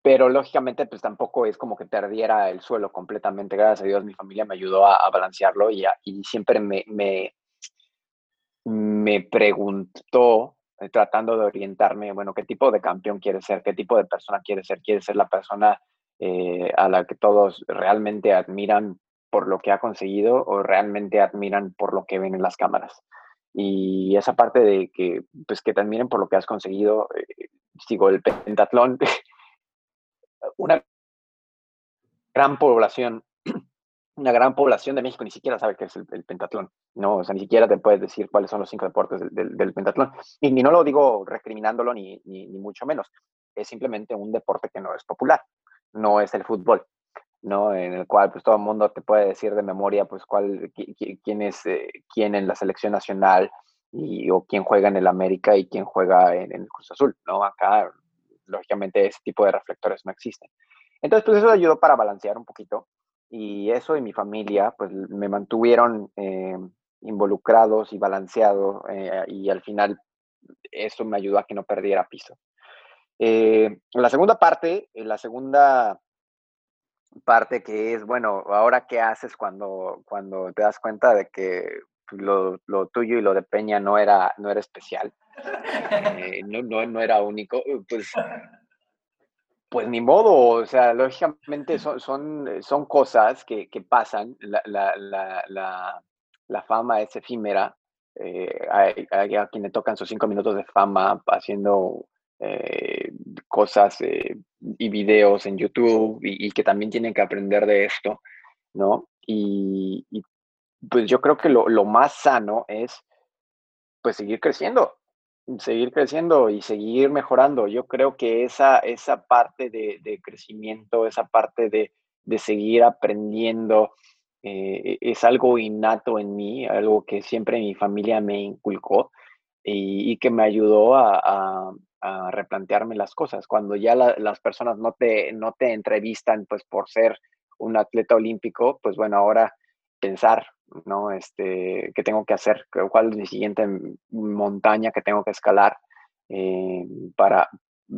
pero lógicamente pues tampoco es como que perdiera el suelo completamente. Gracias a Dios mi familia me ayudó a, balancearlo y, siempre me, me, me preguntó, eh, tratando de orientarme, bueno, ¿qué tipo de campeón quieres ser? ¿Qué tipo de persona quieres ser? ¿Quieres ser la persona eh, a la que todos realmente admiran por lo que ha conseguido o realmente admiran por lo que ven en las cámaras? Y esa parte de que, pues, que te admiren por lo que has conseguido, eh, el pentatlón, [LAUGHS] una gran población [CLEARS THROAT] una gran población de México ni siquiera sabe qué es el, pentatlón, ¿no? O sea, ni siquiera te puedes decir cuáles son los cinco deportes del, pentatlón. Y, ni no lo digo recriminándolo ni, ni, mucho menos. Es simplemente un deporte que no es popular, no es el fútbol, ¿no? En el cual, pues, todo el mundo te puede decir de memoria, pues, cuál, quién es eh, quién en la selección nacional y, o quién juega en el América y quién juega en, el Cruz Azul, ¿no? Acá, lógicamente, ese tipo de reflectores no existen. Entonces, pues, eso ayudó para balancear un poquito y eso y mi familia pues me mantuvieron eh, involucrados y balanceado eh, y al final eso me ayudó a que no perdiera piso. Eh, la segunda parte, la segunda parte que es, bueno, ahora qué haces cuando, cuando te das cuenta de que lo, lo tuyo y lo de Peña no era, no era especial, [LAUGHS] no, no, no, era único, pues pues ni modo, o sea, lógicamente son, son, eh, son cosas que, que pasan, la, la, la, la, fama es efímera, eh, hay, a quien le tocan sus cinco minutos de fama haciendo eh, cosas y videos en YouTube y, que también tienen que aprender de esto, ¿no? Y, y pues yo creo que lo, lo, más sano es pues seguir creciendo, seguir creciendo y seguir mejorando. Yo creo que esa, esa parte de, crecimiento, esa parte de, seguir aprendiendo, eh, es algo innato en mí, algo que siempre mi familia me inculcó y, que me ayudó a, replantearme las cosas. Cuando ya las personas no te, no te entrevistan pues por ser un atleta olímpico, pues bueno, ahora pensar, ¿no? Este, ¿qué tengo que hacer? ¿Cuál es mi siguiente montaña que tengo que escalar eh, para,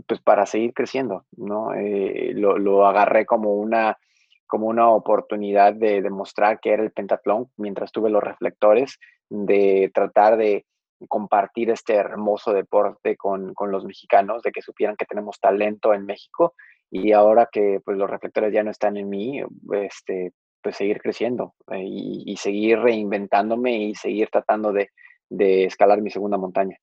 pues para seguir creciendo, ¿no? Eh, lo, lo, agarré como una, como una oportunidad de demostrar que era el pentatlón mientras tuve los reflectores, de tratar de compartir este hermoso deporte con, con, los mexicanos, de que supieran que tenemos talento en México y ahora que pues, los reflectores ya no están en mí, este, pues seguir creciendo eh, y, seguir reinventándome y seguir tratando de, escalar mi segunda montaña.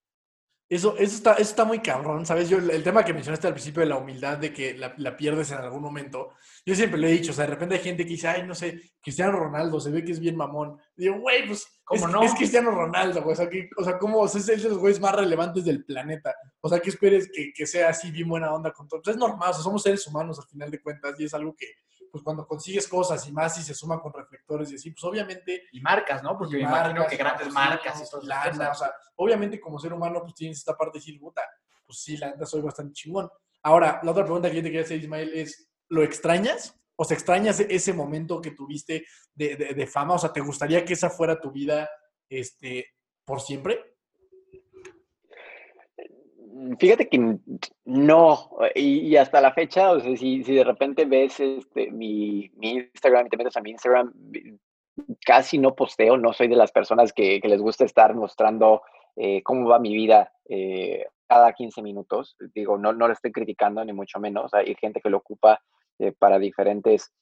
Eso, eso, está, eso está muy cabrón, ¿sabes? Yo, el tema que mencionaste al principio de la humildad, de que la, pierdes en algún momento, yo siempre lo he dicho, o sea, de repente hay gente que dice, ay, no sé, Cristiano Ronaldo, se ve que es bien mamón. digo, güey, pues, ¿cómo es, no? Es Cristiano Ronaldo, güey, o sea, que, o sea ¿cómo? es de los güeyes más relevantes del planeta. O sea, que esperes que, que sea así bien buena onda con todo. Pues es normal, o sea, somos seres humanos al final de cuentas y es algo que, pues cuando consigues cosas y más y se suma con reflectores y así, pues obviamente... Y marcas, ¿no? Porque me imagino que grandes marcas y todo O sea, obviamente como ser humano, pues tienes esta parte de decir, puta, pues sí, la neta soy bastante chingón. Ahora, la otra pregunta que yo te quería hacer, Ismael, es, ¿lo extrañas? O sea, ¿extrañas ese momento que tuviste de, de fama? O sea, ¿te gustaría que esa fuera tu vida este, por siempre? Fíjate que no, y, hasta la fecha, o sea, si, si de repente ves este, mi, mi, Instagram y te metes a mi Instagram, casi no posteo, no soy de las personas que, que les gusta estar mostrando eh, cómo va mi vida eh, cada 15 minutos. Digo, no, no lo estoy criticando, ni mucho menos. Hay gente que lo ocupa eh, para diferentes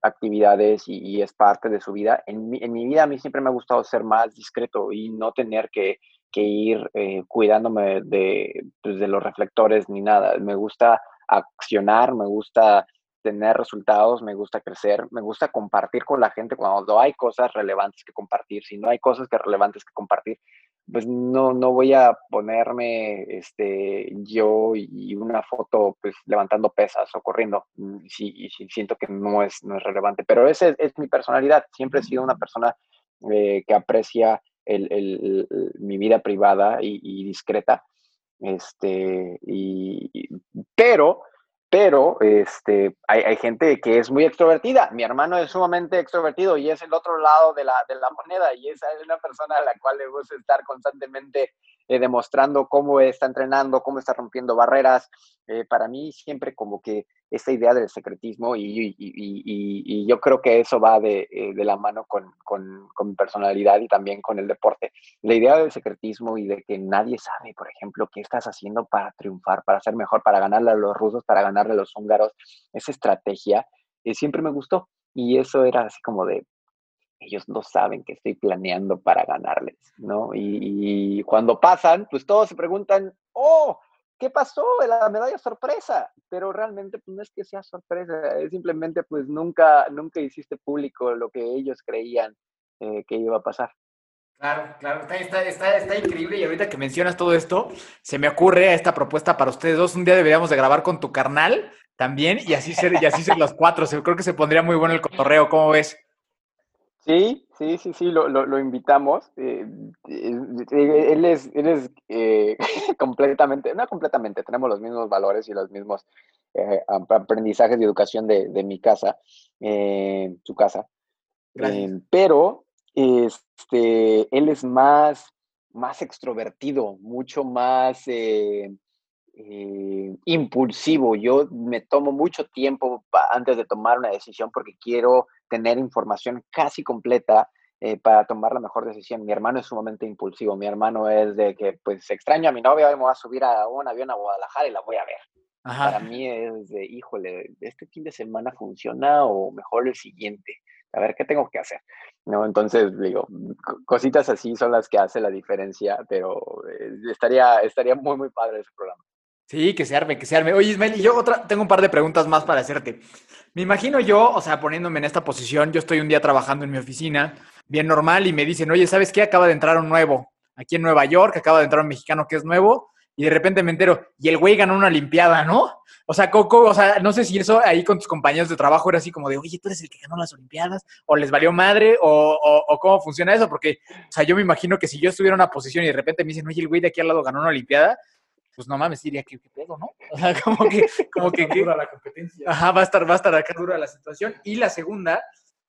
actividades y, y, es parte de su vida. En mi, en mi vida a mí siempre me ha gustado ser más discreto y no tener que que ir eh, cuidándome de, pues, de los reflectores ni nada. Me gusta accionar, me gusta tener resultados, me gusta crecer, me gusta compartir con la gente cuando hay cosas relevantes que compartir. Si no hay cosas que relevantes que compartir, pues no, no voy a ponerme este, yo y una foto pues levantando pesas o corriendo mm, si, si siento que no es, no es relevante. Pero esa es, mi personalidad. Siempre he sido una persona eh, que aprecia el, mi vida privada y, discreta. Este, y, pero, pero este, hay, gente que es muy extrovertida. Mi hermano es sumamente extrovertido y es el otro lado de la, de la moneda y es una persona a la cual le gusta estar constantemente eh, demostrando cómo está entrenando, cómo está rompiendo barreras. Eh, para mí siempre como que esta idea del secretismo y, yo creo que eso va de, eh, la mano con, mi personalidad y también con el deporte. La idea del secretismo y de que nadie sabe, por ejemplo, qué estás haciendo para triunfar, para ser mejor, para ganarle a los rusos, para ganarle a los húngaros, esa estrategia siempre me gustó. Y eso era así como de, ellos no saben que estoy planeando para ganarles, ¿no? Y, cuando pasan, pues todos se preguntan, oh, ¿qué pasó? La medalla sorpresa. Pero realmente pues, no es que sea sorpresa, es simplemente pues nunca, nunca hiciste público lo que ellos creían eh, que iba a pasar. Claro, claro, está, está, está, increíble y ahorita que mencionas todo esto, se me ocurre esta propuesta para ustedes dos. Un día deberíamos de grabar con tu carnal también y así ser, y así ser los cuatro. Creo que se pondría muy bueno el cotorreo, ¿cómo ves? Sí, sí, sí, sí, lo, lo, invitamos. Eh, eh, él es, él es eh, [LAUGHS] completamente, no completamente, tenemos los mismos valores y los mismos aprendizajes y educación de, de mi casa, su casa. pero este, él es más, más extrovertido, mucho más impulsivo. Yo me tomo mucho tiempo antes de tomar una decisión porque quiero tener información casi completa eh, para tomar la mejor decisión. Mi hermano es sumamente impulsivo. Mi hermano es de que, pues, extraño a mi novia, hoy me voy a subir a un avión a Guadalajara y la voy a ver. Para mí es de, híjole, ¿este fin de semana funciona o mejor el siguiente? A ver, ¿qué tengo que hacer? ¿No? Entonces, digo, cositas así son las que hacen la diferencia, pero eh, estaría, estaría muy, muy padre ese programa. Sí, que se arme, que se arme. Oye, Ismael, y yo otra, tengo un par de preguntas más para hacerte. Me imagino yo, o sea, poniéndome en esta posición, yo estoy un día trabajando en mi oficina, bien normal, y me dicen, oye, ¿sabes qué? Acaba de entrar un nuevo aquí en Nueva York, acaba de entrar un mexicano que es nuevo, y de repente me entero, y el güey ganó una Olimpiada, ¿no? O sea, Coco, o sea, no sé si eso ahí con tus compañeros de trabajo era así como de, oye, tú eres el que ganó las Olimpiadas, o les valió madre, o, cómo funciona eso, porque, o sea, yo me imagino que si yo estuviera en una posición y de repente me dicen, oye, el güey de aquí al lado ganó una Olimpiada, pues no mames, diría que qué pedo, ¿no? O sea, como que, [LAUGHS] como que, dura la competencia. Ajá, va a estar, va a estar acá dura la situación. Y la segunda,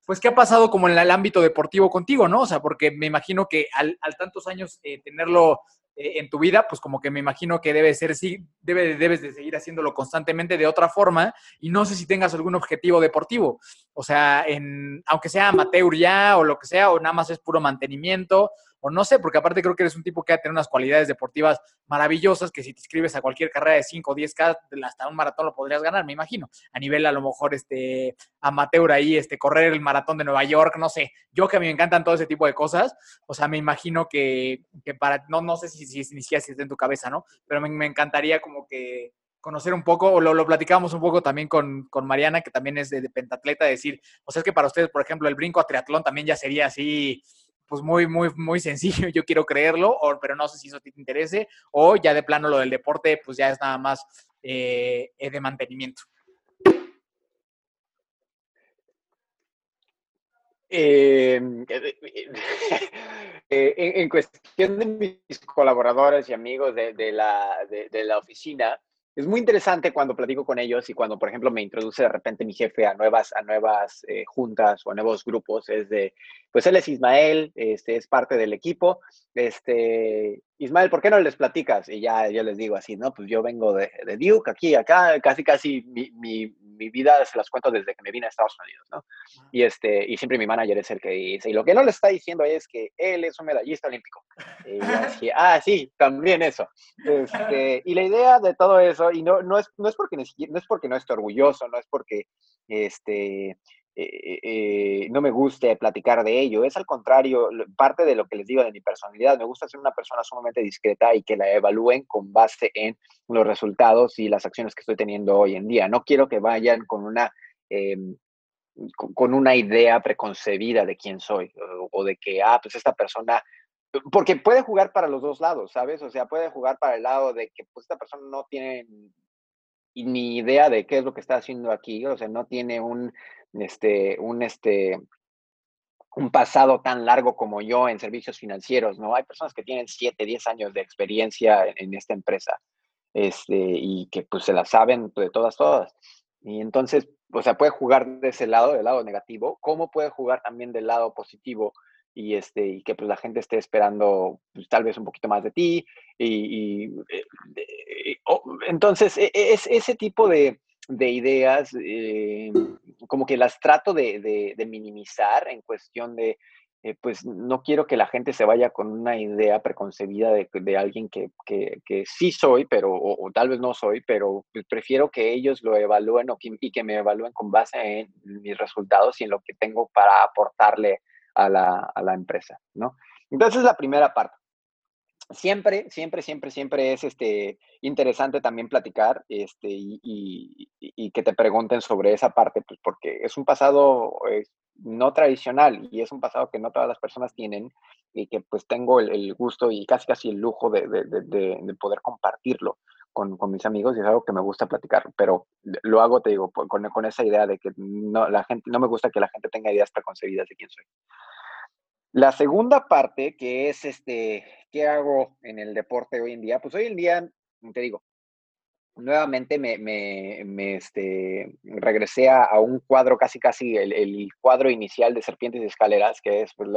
pues, ¿qué ha pasado como en el ámbito deportivo contigo, no? O sea, porque me imagino que al, al tantos años eh, tenerlo eh, en tu vida, pues como que me imagino que debe ser, sí, debe, debes de seguir haciéndolo constantemente de otra forma y no sé si tengas algún objetivo deportivo, o sea, en, aunque sea amateur ya o lo que sea, o nada más es puro mantenimiento, o no sé, porque aparte creo que eres un tipo que va a tener unas cualidades deportivas maravillosas que si te inscribes a cualquier carrera de 5 o 10K, hasta un maratón lo podrías ganar, me imagino. A nivel a lo mejor este amateur ahí, este correr el maratón de Nueva York, no sé. Yo que a mí me encantan todo ese tipo de cosas, o sea, me imagino que, para, no, no sé si, si, siquiera si está en tu cabeza, ¿no? Pero me, encantaría como que conocer un poco, o lo, lo platicamos un poco también con, con Mariana, que también es de, de, pentatleta, decir, o sea, es que para ustedes, por ejemplo, el brinco a triatlón también ya sería así, pues muy, muy, muy sencillo, [LAUGHS] yo quiero creerlo, pero no sé si eso te interese, o ya de plano lo del deporte, pues ya es nada más eh, de mantenimiento. Em, eh, [LAUGHS] en, cuestión de mis colaboradores y amigos de, la, de la oficina, es muy interesante cuando platico con ellos y cuando, por ejemplo, me introduce de repente mi jefe a nuevas, a nuevas eh, juntas o a nuevos grupos. Es de, pues él es Ismael, este, es parte del equipo. Este, Ismael, ¿por qué no les platicas? Y ya yo les digo así, no, pues yo vengo de, de Duke, aquí, acá, casi, casi mi, mi, mi, vida se las cuento desde que me vine a Estados Unidos, ¿no? Y, este, y siempre mi manager es el que dice, y lo que no le está diciendo es que él es un medallista olímpico. Y [LAUGHS] así, ah, sí, también eso. Este, y la idea de todo eso, y no, no, es, no, es porque, no es porque no esté orgulloso, no es porque, este, eh, eh, no me guste platicar de ello. Es al contrario, parte de lo que les digo de mi personalidad. Me gusta ser una persona sumamente discreta y que la evalúen con base en los resultados y las acciones que estoy teniendo hoy en día. No quiero que vayan con una, em, con una idea preconcebida de quién soy o, de que, ah, pues esta persona porque puede jugar para los dos lados, ¿sabes? O sea, puede jugar para el lado de que pues esta persona no tiene ni idea de qué es lo que está haciendo aquí, o sea, no tiene un este, un, este, un pasado tan largo como yo en servicios financieros, ¿no? Hay personas que tienen 7, 10 años de experiencia en, esta empresa este, y que pues se la saben de todas, todas. Y entonces, o sea, puede jugar de ese lado, del lado negativo, como puede jugar también del lado positivo y, este, y que pues la gente esté esperando pues, tal vez un poquito más de ti. Y, eh, entonces, e, e, es, ese tipo de, ideas, eh, como que las trato de, minimizar en cuestión de, eh, pues no quiero que la gente se vaya con una idea preconcebida de, alguien que, sí soy, pero, o, tal vez no soy, pero prefiero que ellos lo evalúen y que me evalúen con base en mis resultados y en lo que tengo para aportarle a la, empresa, ¿no? Entonces, la primera parte. Siempre, siempre, siempre, siempre es este, interesante también platicar este, y, que te pregunten sobre esa parte, pues porque es un pasado no tradicional y es un pasado que no todas las personas tienen y que pues tengo el, gusto y casi casi el lujo de, poder compartirlo con, mis amigos y es algo que me gusta platicar, pero lo hago, te digo, con, con esa idea de que no, la gente, no me gusta que la gente tenga ideas preconcebidas de quién soy. La segunda parte, que es este, ¿qué hago en el deporte hoy en día? Pues hoy en día, te digo, nuevamente me, este, regresé a, un cuadro, casi casi el, cuadro inicial de Serpientes y Escaleras, que es, pues,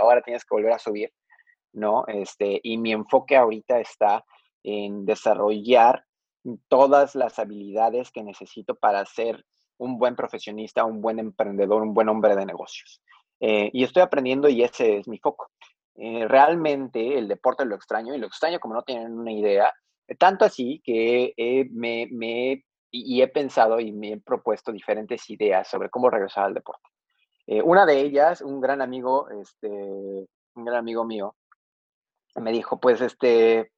ahora tienes que volver a subir, ¿no? Este, y mi enfoque ahorita está en desarrollar todas las habilidades que necesito para ser un buen profesionista, un buen emprendedor, un buen hombre de negocios. Eh, y estoy aprendiendo y ese es mi foco. Eh, realmente el deporte lo extraño y lo extraño como no tienen una idea, tanto así que me, me, y he pensado y me he propuesto diferentes ideas sobre cómo regresar al deporte. Eh, una de ellas, un gran amigo, este, un gran amigo mío, me dijo, pues, este,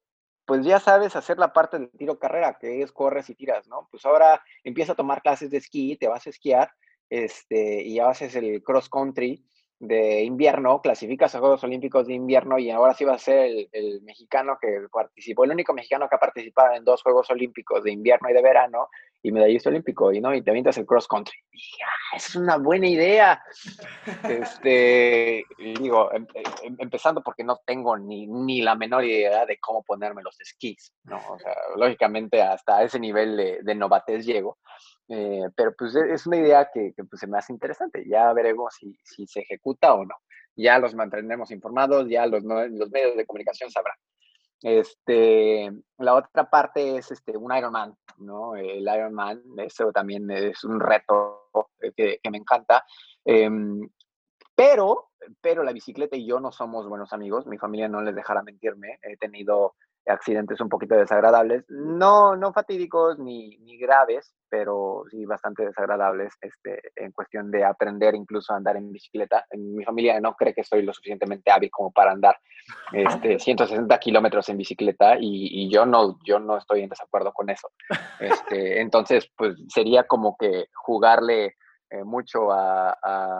pues ya sabes hacer la parte del tiro carrera, que es corres y tiras, ¿no? Pues ahora empieza a tomar clases de esquí, te vas a esquiar, este, y haces el cross country, de invierno, clasificas a Juegos Olímpicos de invierno y ahora sí va a ser el, mexicano que participó, el único mexicano que ha participado en dos Juegos Olímpicos de invierno y de verano y medallista olímpico, y, ¿no? y te avientas el cross country. Y ah, es una buena idea. Este, digo, em, em, empezando porque no tengo ni, ni la menor idea de cómo ponerme los esquís, ¿no? O sea, lógicamente hasta ese nivel de, de novatez llego. Eh, pero pues e, es una idea que, pues, se me hace interesante. Ya veremos si, si, se ejecuta o no. Ya los mantendremos informados, ya los, los medios de comunicación sabrán. Este, la otra parte es este, un Ironman, ¿no? El Ironman, eso también es un reto que, que me encanta. Em, pero, pero la bicicleta y yo no somos buenos amigos. Mi familia no les dejará mentirme. He tenido accidentes un poquito desagradables, no, no fatídicos ni, ni, graves, pero sí bastante desagradables este, en cuestión de aprender incluso a andar en bicicleta. En mi familia no cree que soy lo suficientemente hábil como para andar este, [LAUGHS] 160 kilómetros en bicicleta y, y, yo, no, yo no estoy en desacuerdo con eso. Este, entonces, pues sería como que jugarle eh, mucho a,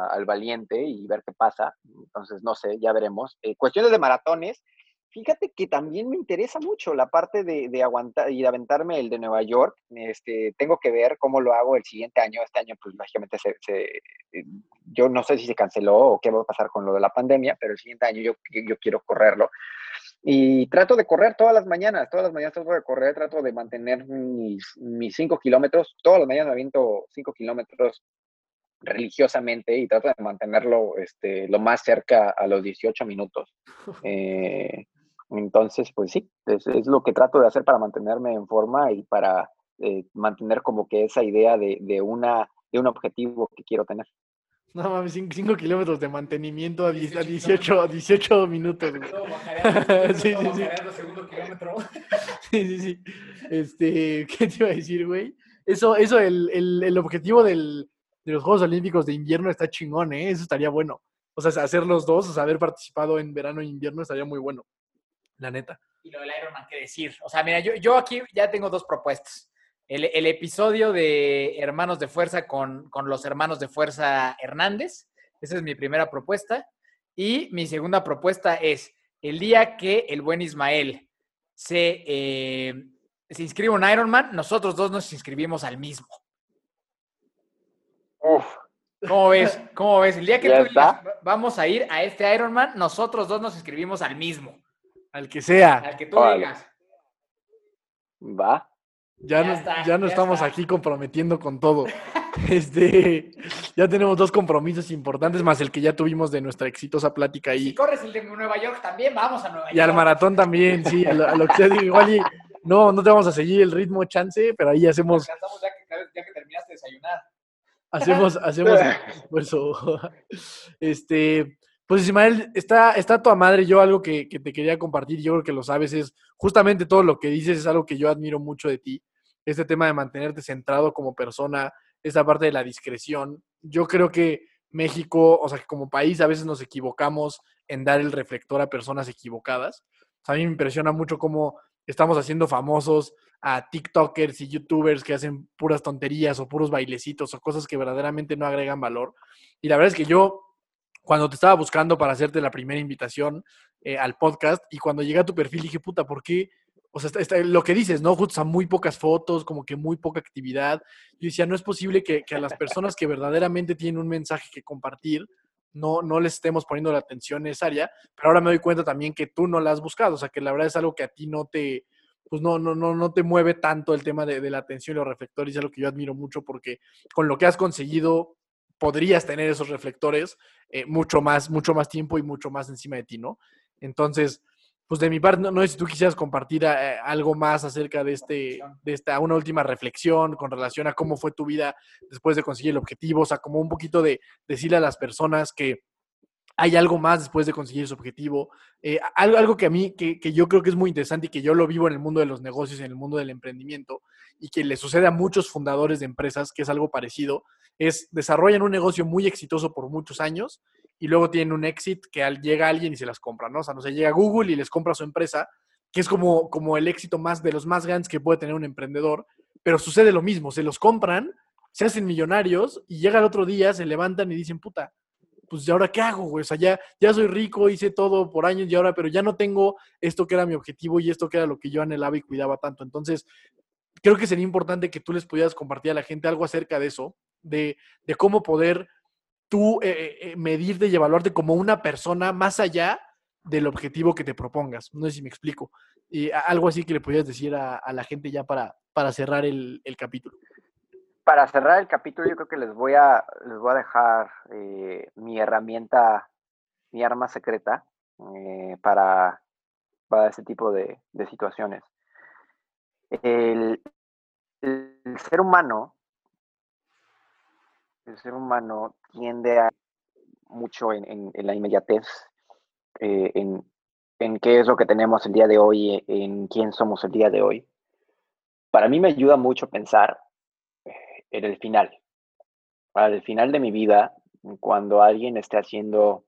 al valiente y ver qué pasa. Entonces, no sé, ya veremos. Eh, cuestiones de maratones, Fíjate que también me interesa mucho la parte de, aguantar y de aventarme el de Nueva York. Este, tengo que ver cómo lo hago el siguiente año. Este año, pues lógicamente, eh, yo no sé si se canceló o qué va a pasar con lo de la pandemia, pero el siguiente año yo, yo quiero correrlo. Y trato de correr todas las mañanas, todas las mañanas trato de correr, trato de mantener mis, mis cinco kilómetros. Todas las mañanas me aviento cinco kilómetros religiosamente y trato de mantenerlo este, lo más cerca a los 18 minutos. [LAUGHS] Eh, entonces, pues sí, es, lo que trato de hacer para mantenerme en forma y para eh, mantener como que esa idea de, una, de un objetivo que quiero tener. No mames, 5 kilómetros de mantenimiento a, 18, 18 minutos. [LAUGHS] sí, sí, sí. [LAUGHS] sí, sí, sí. Este, ¿qué te iba a decir, güey? Eso, eso, el, el, el objetivo del, de los Juegos Olímpicos de invierno está chingón, ¿eh? Eso estaría bueno. O sea, hacer los dos, o sea, haber participado en verano e invierno estaría muy bueno la neta. Y lo del Ironman, ¿qué decir? O sea, mira, yo, yo aquí ya tengo dos propuestas. El, el episodio de Hermanos de Fuerza con, con, los hermanos de Fuerza Hernández. Esa es mi primera propuesta. Y mi segunda propuesta es el día que el buen Ismael se, eh, se inscribe en Ironman, nosotros dos nos inscribimos al mismo. Uf. ¿Cómo ves? ¿Cómo ves? El día que tú vamos a ir a este Ironman, nosotros dos nos inscribimos al mismo. Al que sea. Al que tú digas. Va. Ya, Ya no, está, ya no ya estamos está. aquí comprometiendo con todo. [LAUGHS] Este, ya tenemos dos compromisos importantes, más el que ya tuvimos de nuestra exitosa plática Si ahí. corres el de Nueva York también, vamos a Nueva York. Y al maratón también, sí, a lo, a lo que sea, digo, igual y no, no te vamos a seguir el ritmo chance, pero ahí hacemos, ya que, ya que terminaste de desayunar. hacemos, hacemos [LAUGHS] esfuerzo. [LAUGHS] Este, pues Ismael, está, está tu madre. Yo algo que, que te quería compartir, yo creo que lo sabes, es justamente todo lo que dices, es algo que yo admiro mucho de ti. Este tema de mantenerte centrado como persona, esa parte de la discreción. Yo creo que México, o sea, que como país a veces nos equivocamos en dar el reflector a personas equivocadas. O sea, a mí me impresiona mucho cómo estamos haciendo famosos a TikTokers y YouTubers que hacen puras tonterías o puros bailecitos o cosas que verdaderamente no agregan valor. Y la verdad es que yo, cuando te estaba buscando para hacerte la primera invitación eh, al podcast y cuando llegué a tu perfil dije, puta, ¿por qué? O sea, lo que dices, ¿no? O sea, muy pocas fotos, como que muy poca actividad. Yo decía, no es posible que, a las personas que verdaderamente tienen un mensaje que compartir, no, no les estemos poniendo la atención necesaria, pero ahora me doy cuenta también que tú no la has buscado, o sea, que la verdad es algo que a ti no te, pues no, no, no, no te mueve tanto el tema de, de la atención y los reflectores, es algo que yo admiro mucho porque con lo que has conseguido podrías tener esos reflectores eh, mucho más, mucho más tiempo y mucho más encima de ti, ¿no? Entonces, pues de mi parte, no, no sé si tú quisieras compartir eh, algo más acerca de este, de esta, una última reflexión con relación a cómo fue tu vida después de conseguir el objetivo, o sea, como un poquito de decirle a las personas que hay algo más después de conseguir su objetivo. Eh, algo, algo que a mí, que, que, yo creo que es muy interesante y que yo lo vivo en el mundo de los negocios, en el mundo del emprendimiento, y que le sucede a muchos fundadores de empresas, que es algo parecido, es desarrollan un negocio muy exitoso por muchos años y luego tienen un exit que al, llega alguien y se las compra, ¿no? O sea, no sé, llega Google y les compra su empresa, que es como, como el éxito más de los más grandes que puede tener un emprendedor, pero sucede lo mismo, se los compran, se hacen millonarios y llega el otro día, se levantan y dicen, puta, pues ¿y ahora qué hago, güey? O sea, ya, ya soy rico, hice todo por años y ahora, pero ya no tengo esto que era mi objetivo y esto que era lo que yo anhelaba y cuidaba tanto. Entonces, creo que sería importante que tú les pudieras compartir a la gente algo acerca de eso, de, de cómo poder tú eh, eh, medirte y evaluarte como una persona más allá del objetivo que te propongas. No sé si me explico. Y algo así que le pudieras decir a, a la gente ya para, para cerrar el, el, capítulo. Para cerrar el capítulo, yo creo que les voy a, les voy a dejar eh, mi herramienta, mi arma secreta eh, para, para ese tipo de, de situaciones. El, ser humano, el ser humano tiende a mucho en, en, en la inmediatez, eh, en, en, qué es lo que tenemos el día de hoy, en quién somos el día de hoy. Para mí me ayuda mucho pensar en el final. Al final de mi vida, cuando alguien esté haciendo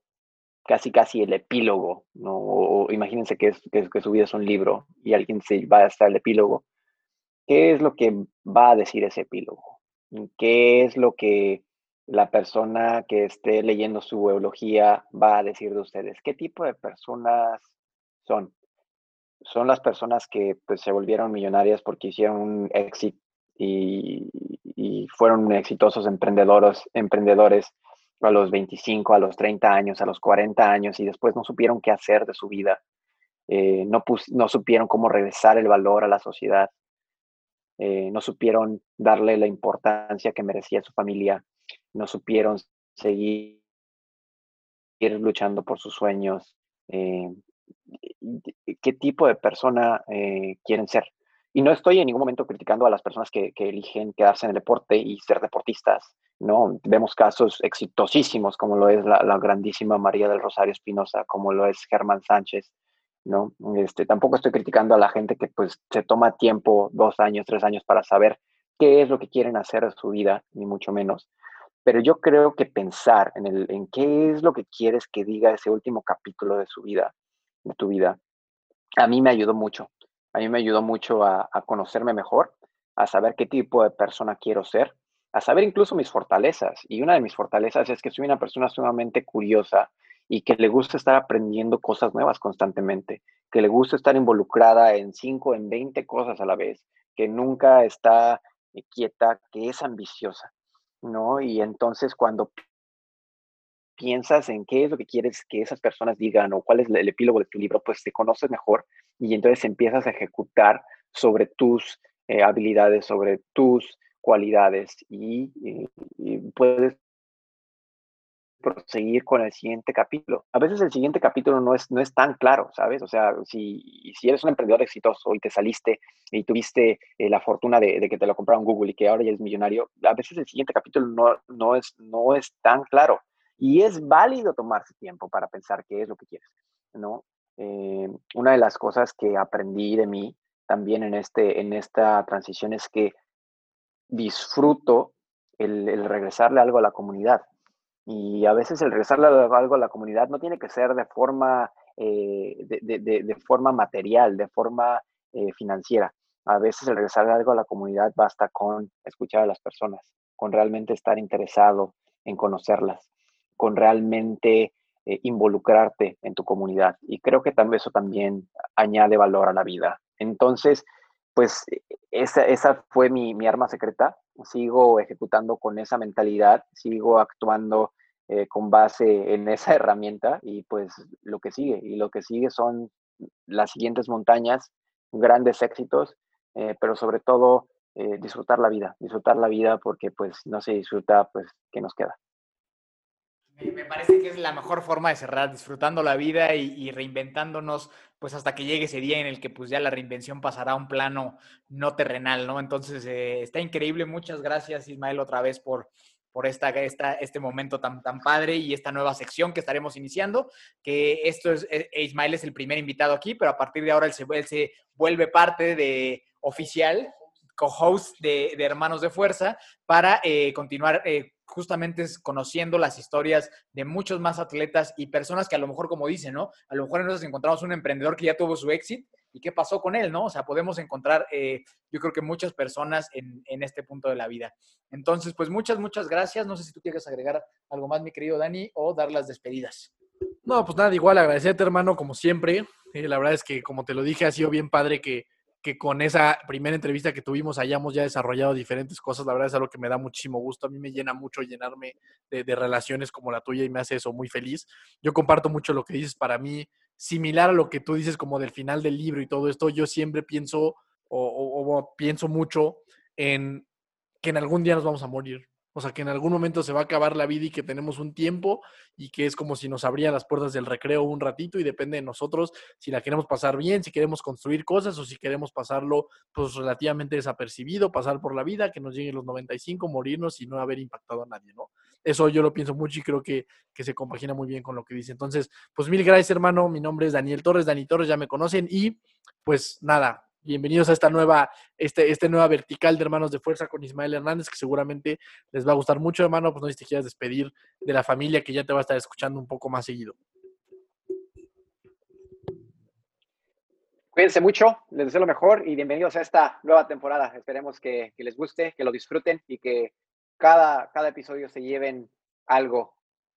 casi casi el epílogo, ¿no? O, imagínense que, es, que, su vida es un libro y alguien se va a estar el epílogo. ¿Qué es lo que va a decir ese epílogo? ¿Qué es lo que la persona que esté leyendo su eulogía va a decir de ustedes? ¿Qué tipo de personas son? Son las personas que pues, se volvieron millonarias porque hicieron un éxito y, fueron exitosos emprendedores, emprendedores a los 25, a los 30 años, a los 40 años y después no supieron qué hacer de su vida, eh, no supieron cómo regresar el valor a la sociedad, eh, no supieron darle la importancia que merecía su familia, no supieron seguir luchando por sus sueños, eh, qué tipo de persona eh, quieren ser. Y no estoy en ningún momento criticando a las personas que, eligen quedarse en el deporte y ser deportistas, ¿no? Vemos casos exitosísimos, como lo es la, la grandísima María del Rosario Espinosa, como lo es Germán Sánchez, ¿no? Este, tampoco estoy criticando a la gente que pues se toma tiempo, dos años, tres años, para saber qué es lo que quieren hacer de su vida, ni mucho menos. Pero yo creo que pensar en, el, en qué es lo que quieres que diga ese último capítulo de su vida, de tu vida, a mí me ayudó mucho a mí me ayudó mucho a, conocerme mejor, a saber qué tipo de persona quiero ser, a saber incluso mis fortalezas. Y una de mis fortalezas es que soy una persona sumamente curiosa y que le gusta estar aprendiendo cosas nuevas constantemente, que le gusta estar involucrada en 5, en 20 cosas a la vez, que nunca está quieta, que es ambiciosa, ¿no? Y entonces cuando piensas en qué es lo que quieres que esas personas digan o cuál es el epílogo de tu libro, pues te conoces mejor y entonces empiezas a ejecutar sobre tus eh, habilidades, sobre tus cualidades y, puedes proseguir con el siguiente capítulo. A veces el siguiente capítulo no es, no es tan claro, ¿sabes? O sea, si, si eres un emprendedor exitoso y te saliste y tuviste eh, la fortuna de, que te lo compraron Google y que ahora ya es millonario, a veces el siguiente capítulo no, no, es, no es tan claro. Y es válido tomarse tiempo para pensar qué es lo que quieres, ¿no? Eh, una de las cosas que aprendí de mí también en, este, en esta transición es que disfruto el, regresarle algo a la comunidad. Y a veces el regresarle algo a la comunidad no tiene que ser de forma, eh, de, forma material, de forma eh, financiera. A veces el regresarle algo a la comunidad basta con escuchar a las personas, con realmente estar interesado en conocerlas, con realmente eh, involucrarte en tu comunidad. Y creo que también eso también añade valor a la vida. Entonces, pues e, esa, esa fue mi, mi, arma secreta. Sigo ejecutando con esa mentalidad, sigo actuando eh, con base en esa [LAUGHS] herramienta y pues lo que sigue. Y lo que sigue son las siguientes montañas, grandes éxitos, eh, pero sobre todo disfrutar la vida, disfrutar la vida porque pues no se disfruta, pues ¿qué nos queda? Me parece que es la mejor forma de cerrar, disfrutando la vida y, reinventándonos, pues hasta que llegue ese día en el que pues ya la reinvención pasará a un plano no terrenal, ¿no? Entonces, eh, está increíble. Muchas gracias, Ismael, otra vez por, por esta, esta, este momento tan, tan padre y esta nueva sección que estaremos iniciando, que esto es, eh, Ismael es el primer invitado aquí, pero a partir de ahora él se, vuelve parte de oficial, co-host de, Hermanos de Fuerza, para eh, continuar justamente es conociendo las historias de muchos más atletas y personas que a lo mejor, como dicen, ¿no? A lo mejor nosotros encontramos un emprendedor que ya tuvo su éxito y qué pasó con él, ¿no? O sea, podemos encontrar, eh, yo creo que muchas personas en, en, este punto de la vida. Entonces, pues muchas, muchas gracias. No sé si tú quieres agregar algo más, mi querido Dani, o dar las despedidas. No, pues nada, igual agradecerte, hermano, como siempre. Eh, la verdad es que, como te lo dije, ha sido bien padre que que con esa primera entrevista que tuvimos hayamos ya desarrollado diferentes cosas. La verdad es algo que me da muchísimo gusto. A mí me llena mucho llenarme de, relaciones como la tuya y me hace eso muy feliz. Yo comparto mucho lo que dices. Para mí, similar a lo que tú dices como del final del libro y todo esto, yo siempre pienso o pienso mucho en que en algún día nos vamos a morir. O sea, que en algún momento se va a acabar la vida y que tenemos un tiempo y que es como si nos abrían las puertas del recreo un ratito y depende de nosotros si la queremos pasar bien, si queremos construir cosas o si queremos pasarlo pues relativamente desapercibido, pasar por la vida, que nos lleguen los 95, morirnos y no haber impactado a nadie, ¿no? Eso yo lo pienso mucho y creo que, que se compagina muy bien con lo que dice. Entonces, pues mil gracias, hermano. Mi nombre es Daniel Torres, Dani Torres, ya me conocen y pues nada, bienvenidos a esta nueva, este, este nueva vertical de Hermanos de Fuerza con Ismael Hernández, que seguramente les va a gustar mucho, hermano. Pues no si te quieras despedir de la familia que ya te va a estar escuchando un poco más seguido. Cuídense mucho, les deseo lo mejor y bienvenidos a esta nueva temporada. Esperemos que, les guste, que lo disfruten y que cada, cada episodio se lleven algo,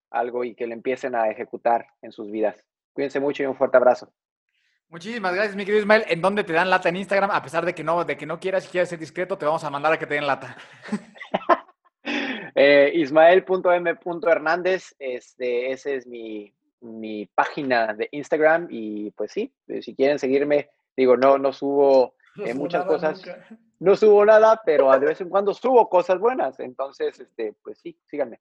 algo y que lo empiecen a ejecutar en sus vidas. Cuídense mucho y un fuerte abrazo. Muchísimas gracias, mi querido Ismael. ¿En dónde te dan lata en Instagram? A pesar de que no, de que no quieras y quieras ser discreto, te vamos a mandar a que te den lata. [LAUGHS] eh, Ismael.m.hernández, este, ese es mi, mi, página de Instagram y pues sí, eh, si quieren seguirme, digo, no, no subo [LAUGHS] eh, muchas cosas, no subo nada, pero de vez en cuando subo cosas buenas, entonces, este, pues sí, síganme.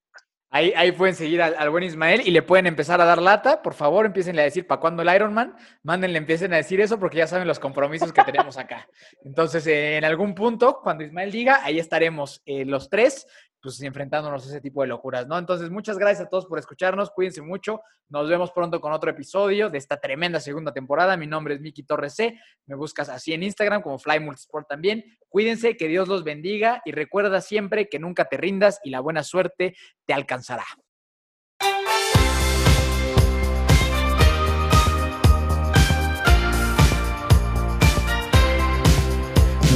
Ahí, pueden seguir al, buen Ismael y le pueden empezar a dar lata. Por favor, empiecen a decir para cuándo el Ironman. Mándenle, empiecen a decir eso porque ya saben los compromisos que tenemos acá. Entonces, en algún punto, cuando Ismael diga, ahí estaremos eh, los tres pues enfrentándonos a ese tipo de locuras, ¿no? Entonces, muchas gracias a todos por escucharnos, cuídense mucho, nos vemos pronto con otro episodio de esta tremenda segunda temporada. Mi nombre es Miki Torres C, me buscas así en Instagram como Fly Multisport también. Cuídense, que Dios los bendiga y recuerda siempre que nunca te rindas y la buena suerte te alcanzará.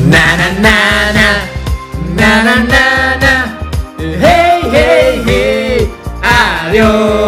na na na na na na na 六。